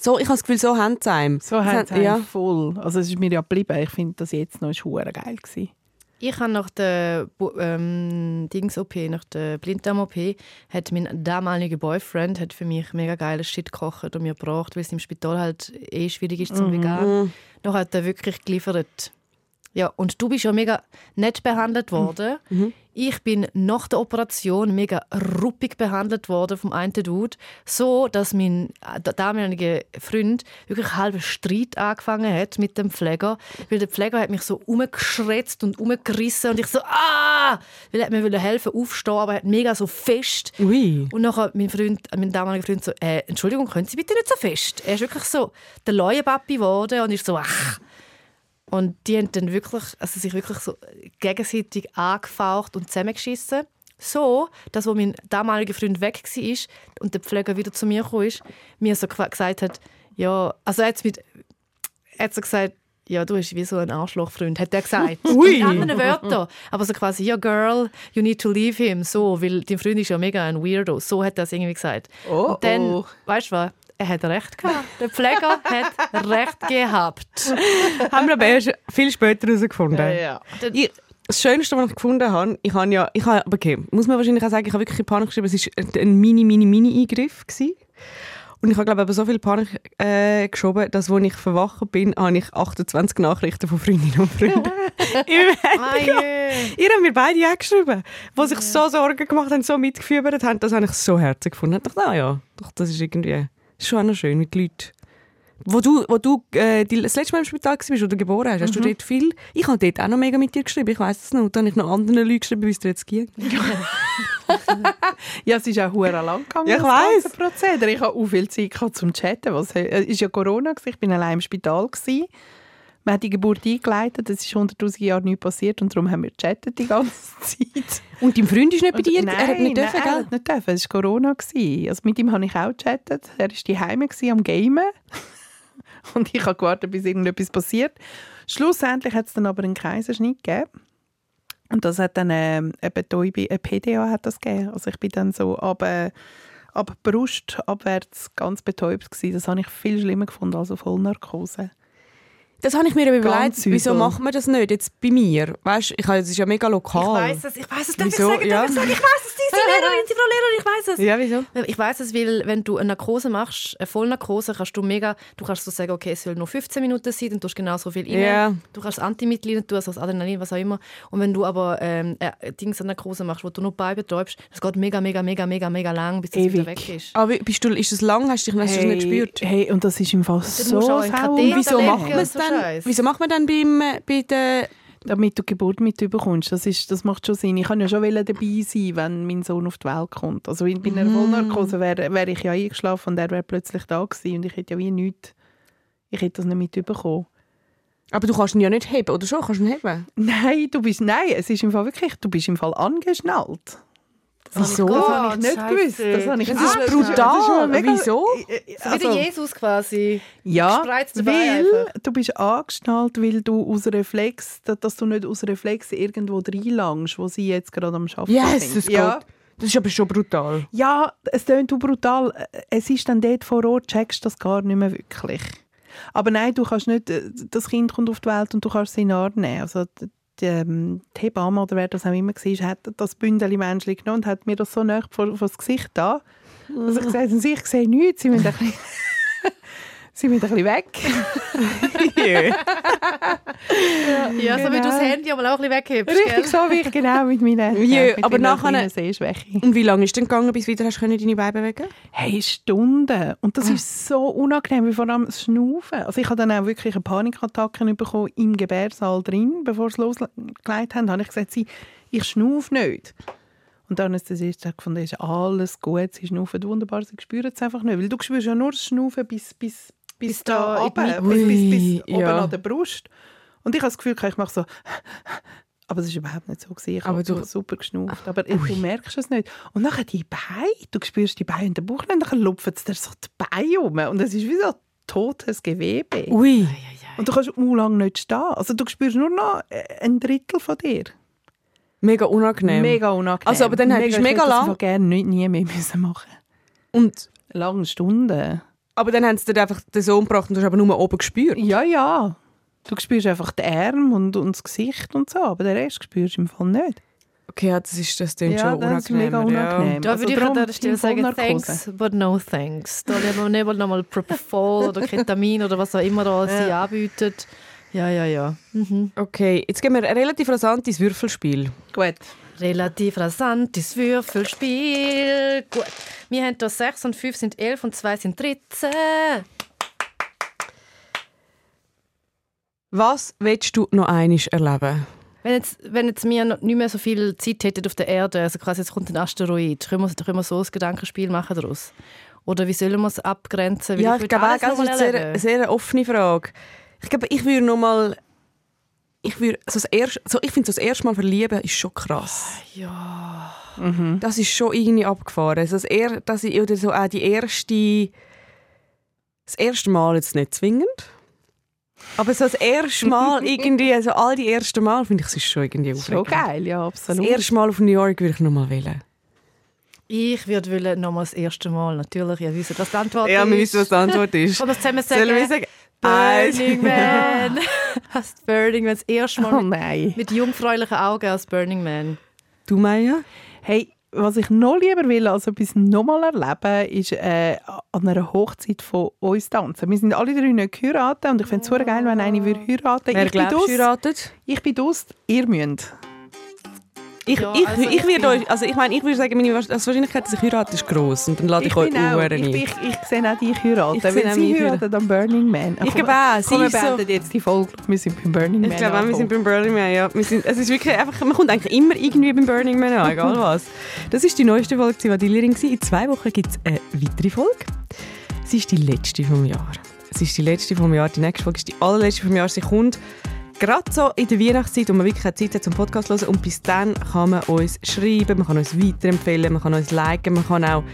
So, ich habe das Gefühl, so haben sie einem. So haben sie ja. voll. Also es ist mir ja geblieben. Ich finde das jetzt noch ist geil gewesen. Ich habe nach der ähm, Dings-OP, nach der Blinddarm-OP, hat mein damaliger Boyfriend hat für mich mega geiles Shit gekocht und mir gebracht, weil es im Spital halt eh schwierig ist zum mhm. Vegan. Noch hat er wirklich geliefert. Ja, und du bist ja mega nett behandelt worden. Ich bin nach der Operation mega ruppig behandelt worden vom einen Dude, so dass mein äh, der damalige Freund wirklich halben Streit angefangen hat mit dem Pfleger, weil der Pfleger hat mich so umgeschrätzt und umgerissen und ich so ah, weil er mir helfen aufstehen, aber er hat mega so fest Ui. und nachher mein Freund, mein damaliger Freund so, äh, Entschuldigung, können Sie bitte nicht so fest? Er ist wirklich so der Leuenpapi geworden und ich so, ach. Und die haben dann wirklich, also sich wirklich so gegenseitig angefaucht und zusammengeschissen. So, dass wo mein damaliger Freund weg war und der Pfleger wieder zu mir kam, ist, mir so gesagt hat, ja, also er hat mit, er hat so gesagt, ja, du bist wie so ein Arschlochfreund, hat er gesagt. Ui. In anderen Wörtern. Aber so quasi, ja, girl, you need to leave him. So, weil dein Freund ist ja mega ein Weirdo. So hat er es irgendwie gesagt. Oh, Und dann, oh. weißt du was? Er hat recht gehabt. Der Pfleger hat recht gehabt. Haben wir aber erst viel später herausgefunden. ja. Ich, das Schönste, was ich gefunden habe, ich habe ja, ich habe, okay, muss man wahrscheinlich auch sagen, ich habe wirklich Panik geschrieben, es war ein mini, mini, mini Eingriff gewesen. Und ich habe, glaube ich, aber so viel Panik äh, geschoben, dass, als ich verwacht bin, habe ich 28 Nachrichten von Freundinnen und Freunden. Im Ah. Ihr habt mir beide auch geschrieben, die sich so Sorgen gemacht haben, so mitgefiebert haben. Das habe ich so herzig gefunden. Ich dachte, ah ja, doch, das ist irgendwie ist schon auch noch schön mit den Leuten. Wo du, wo du äh, das letzte Mal im Spital warst, wo du geboren hast, hast du dort viel... Ich habe dort auch noch mega mit dir geschrieben, ich weiss es noch. Dann habe ich noch anderen Leuten geschrieben, wie es dir jetzt geht. Ja, es ist auch hure lang gegangen. Ja, ich das Prozedere. Ich hatte auch viel Zeit gehabt zum Chatten. Was, es ist ja Corona, gewesen, ich bin allein im Spital. Gewesen. Man hat die Geburt eingeleitet, es ist 100'000 Jahre nichts passiert und darum haben wir gechattet die ganze Zeit. Und dein Freund ist nicht bei dir? Nein, er hat nicht nein, dürfen, er hat nicht dürfen. Es war Corona. Also mit ihm habe ich auch gechattet. Er war daheim am Gamen. Und ich habe gewartet, bis irgendetwas passiert. Schlussendlich hat es dann aber einen Kaiserschnitt gegeben. Und das hat dann ähm, eine Betäubung, eine PDA hat das gegeben. Also ich bin dann so ab, äh, ab Brust abwärts ganz betäubt gewesen. Das habe ich viel schlimmer gefunden als auf Vollnarkose. Das habe ich mir aber überlegt, wieso macht man das nicht jetzt bei mir? Weißt, ich, es ist ja mega lokal. es, ich weiß es, darf Wieso? ich sagen, Ja. ich sagen, ich weiß es, diese Lehrerin, die Frau Lehrerin, ich weiß es. Ja, wieso? Ich weiß es, weil wenn du eine Narkose machst, eine Vollnarkose, kannst du mega, du kannst so sagen, okay, es soll nur 15 Minuten sein, dann tust du genau so viel rein. Ja. Du kannst Antimittel rein also das Adrenalin, was auch immer. Und wenn du aber ähm, eine Dings eine Narkose machst, wo du nur Beine betäubst, das geht mega, mega, mega, mega, mega lang, bis das wieder Ewig. weg ist. Aber bist du, ist es lang? Hast du dich hast du es nicht gespürt? Hey, und das ist im Fall so du Katheter Wieso macht man es so dann? Wieso macht man dann beim, äh, bei den... damit du Geburt mit bekommst. Das, ist, das macht schon Sinn. Ich kann ja schon dabei sein, wenn mein Sohn auf die Welt kommt. Also in- bei einer Vollnarkose wäre wär ich ja eingeschlafen und er wäre plötzlich da gewesen und ich hätte ja wie nichts, ich hätte das nicht mitbekommen. Aber du kannst ihn ja nicht heben, oder schon? Kannst du ihn heben? Nein, du bist, nein, es ist im Fall wirklich, du bist im Fall angeschnallt. Wieso? Das habe ich nicht Scheisse. gewusst. Das, habe ich Das ist brutal. Das ist schon mega- Wieso? So wie der Jesus quasi. Ja, weil einfach. du bist angeschnallt, weil du aus Reflex, dass du nicht aus Reflex irgendwo reinlangst, wo sie jetzt gerade am Arbeiten Yes, sind. es ja. Das ist aber schon brutal. Ja, es klingt brutal. Es ist dann dort vor Ort, checkst du das gar nicht mehr wirklich. Aber nein, du kannst nicht, äh, das Kind kommt auf die Welt und du kannst sie in den Arm nehmen. Also die, die, ähm, die Hebamme oder wer das auch immer war, hat das Bündel Menschli genommen und hat mir das so nah vor, vor das Gesicht da. Also ich gesagt habe, ich sehe nichts, sie müssen ein bisschen, sie müssen ein bisschen weg. Ja, so wie du Genau. das Handy aber auch ein bisschen weghebst, Richtig gell? so wie ich genau mit meinen, Jö, mit aber nachher- Sehschwäche. Und wie lange ist denn gegangen, bis du wieder hast können deine Beine bewegen Hey, Stunden. Und das ist so unangenehm, wie vor allem das Schnaufen. Also ich habe dann auch wirklich eine Panikattacke bekommen im Gebärsaal drin, bevor sie losgelegt haben. Da habe ich gesagt, sie, ich schnaufe nicht. Und dann ist das erste gefunden, ist alles gut, sie schnaufen wunderbar, sie spüren es einfach nicht. Weil du spürst ja nur das Schnaufen bis, bis, bis, Bis da, Mitte. bis, bis, bis Ui, oben ja. an der Brust. Und ich habe das Gefühl, ich mache so... Aber es war überhaupt nicht so. gewesen. Ich Aber habe du- super geschnauft. Aber du merkst es nicht. Und nachher die Beine, du spürst die Beine in der Bauch und dann lupfen es dir so die Beine um. Und es ist wie so totes Gewebe. Ui. Und du kannst u lang nicht stehen. Also du spürst nur noch äh, ein Drittel von dir. Mega unangenehm. Mega unangenehm. Also, aber dann hättest du ich mega hätte das lang- einfach gerne nicht, nie mehr müssen machen Und, Lange Stunden. Aber dann haben sie dir einfach den Sohn gebracht und du hast aber nur oben gespürt. Ja, ja. Du spürst einfach die Arme und, und das Gesicht und so, aber den Rest spürst du im Fall nicht. Okay, ja, das ist das klingt Ja, schon das ist unangenehm. mega unangenehm. Da Also würde ich an der Stelle sagen, thanks, but no thanks. Da nehmen wir nicht mal nochmal Propofol oder Ketamin oder was auch immer da sie anbietet. Ja, ja, ja. Mhm. Okay, jetzt gehen wir ein relativ rasantes Würfelspiel. Gut. Relativ rasantes Würfelspiel. Gut. Wir haben hier 6 und 5 sind 11 und 2 sind 13. Was willst du noch einmal erleben? Wenn jetzt, wenn jetzt wir noch nicht mehr so viel Zeit hätten auf der Erde, also quasi jetzt kommt ein Asteroid, können wir, können wir so ein Gedankenspiel machen daraus? Oder wie sollen wir es abgrenzen? Weil Ja, würde ich glaube das ist eine sehr, sehr offene Frage. Ich glaube, ich würde noch mal... Ich, würde, also das erste, so, ich finde, so das erste Mal verlieben ist schon krass. Ja. Das ist schon irgendwie abgefahren. Also das, er, das ist, oder so auch die erste... Das erste Mal jetzt nicht zwingend. Aber so das erste Mal irgendwie, also all die ersten Mal, finde ich, es ist schon irgendwie Schon aufregend. geil, ja, Das absolut. erste Mal auf New York würde ich noch mal wählen. Ich würde wollen, nochmal das erste Mal, natürlich. Ja, wissen, was die Antwort Ja, ist. wir wissen, was die Antwort ist. Wollen wir zusammen sagen? Sollen wir sagen? Burning Man. Hast Burning Man das erste Mal Oh mit, nein. mit jungfräulichen Augen als Burning Man. Du, Maya? Hey, was ich noch lieber will, als etwas nochmal erleben, ist äh, an einer Hochzeit von uns tanzen. Wir sind alle drei nicht geheiratet und ich fände es super geil, wenn eine würde heiraten. Wer ich bin heiratet? ich bin dus, ihr müsst. Ich, Ja, ich, also ich, ich würde euch, also ich meine, ich würde sagen, meine also Wahrscheinlichkeit, dass ich heirate, ist gross. Und dann lade ich, euch auch, ich, ein. ich, ich sehe auch dich heiraten, Ich weil sie mich heiraten am Burning Man. Ich glaube auch, sie wir ist so- beenden jetzt die Folge. Wir sind beim Burning Man Ich glaube auch, wir sind beim Burning Man, ja. Wir sind, es ist wirklich einfach, man kommt eigentlich immer irgendwie beim Burning Man an, egal was. Das ist die neueste Folge von Dealerin. In zwei Wochen gibt es eine weitere Folge. Sie ist die letzte vom Jahr. Es ist die letzte vom Jahr. Die nächste Folge ist die allerletzte vom Jahr. Sie kommt gerade so in der Weihnachtszeit, wo man wirklich keine Zeit hat zum Podcast zu hören. Und bis dann kann man uns schreiben, man kann uns weiterempfehlen, man kann uns liken, man kann auch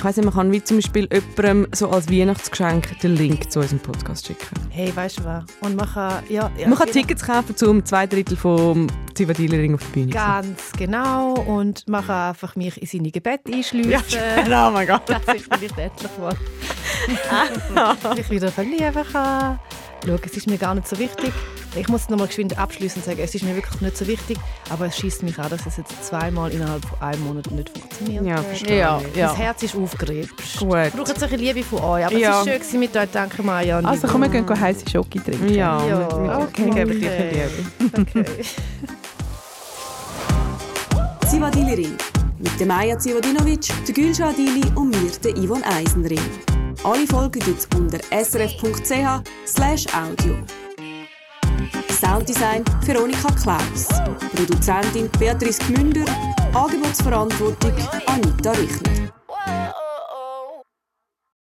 ich weiss nicht, man kann wie zum Beispiel jemandem so als Weihnachtsgeschenk den Link zu unserem Podcast schicken. Hey, weißt du was? Und man kann, ja, ja, Man kann genau. Tickets kaufen zum zwei Drittel vom Zivadilering auf der Bühne. Ganz genau. Und man kann einfach mich in seine Gebete einschliessen. Ja, genau, mein Gott. dass ich vielleicht endlich mal mich wieder verlieben kann. Schau, es ist mir gar nicht so wichtig. Ich muss noch mal geschwind abschließend sagen, es ist mir wirklich nicht so wichtig, aber es schießt mich an, dass es jetzt zweimal innerhalb von einem Monat nicht funktioniert. Ja, verstehe Ja, ja. Das Herz ist aufgeregt. Gut. Ich brauche jetzt ein bisschen Liebe von euch, aber Ja. es war schön mit euch. Danke, Maja. und Also komm, wir gehen heiße Schoki trinken. Ja, Ja, okay. wir geben dir viel Liebe. Okay. Zivadili-Ring. Mit der Maja Zivadinovic, der Gülşah Adili und mir, der Yvonne Eisenring. Alle Folgen gibt's unter srf.ch audio. Sounddesign Veronika Klaus. Produzentin Beatrice Gmünder. Angebotsverantwortung Anita Richner.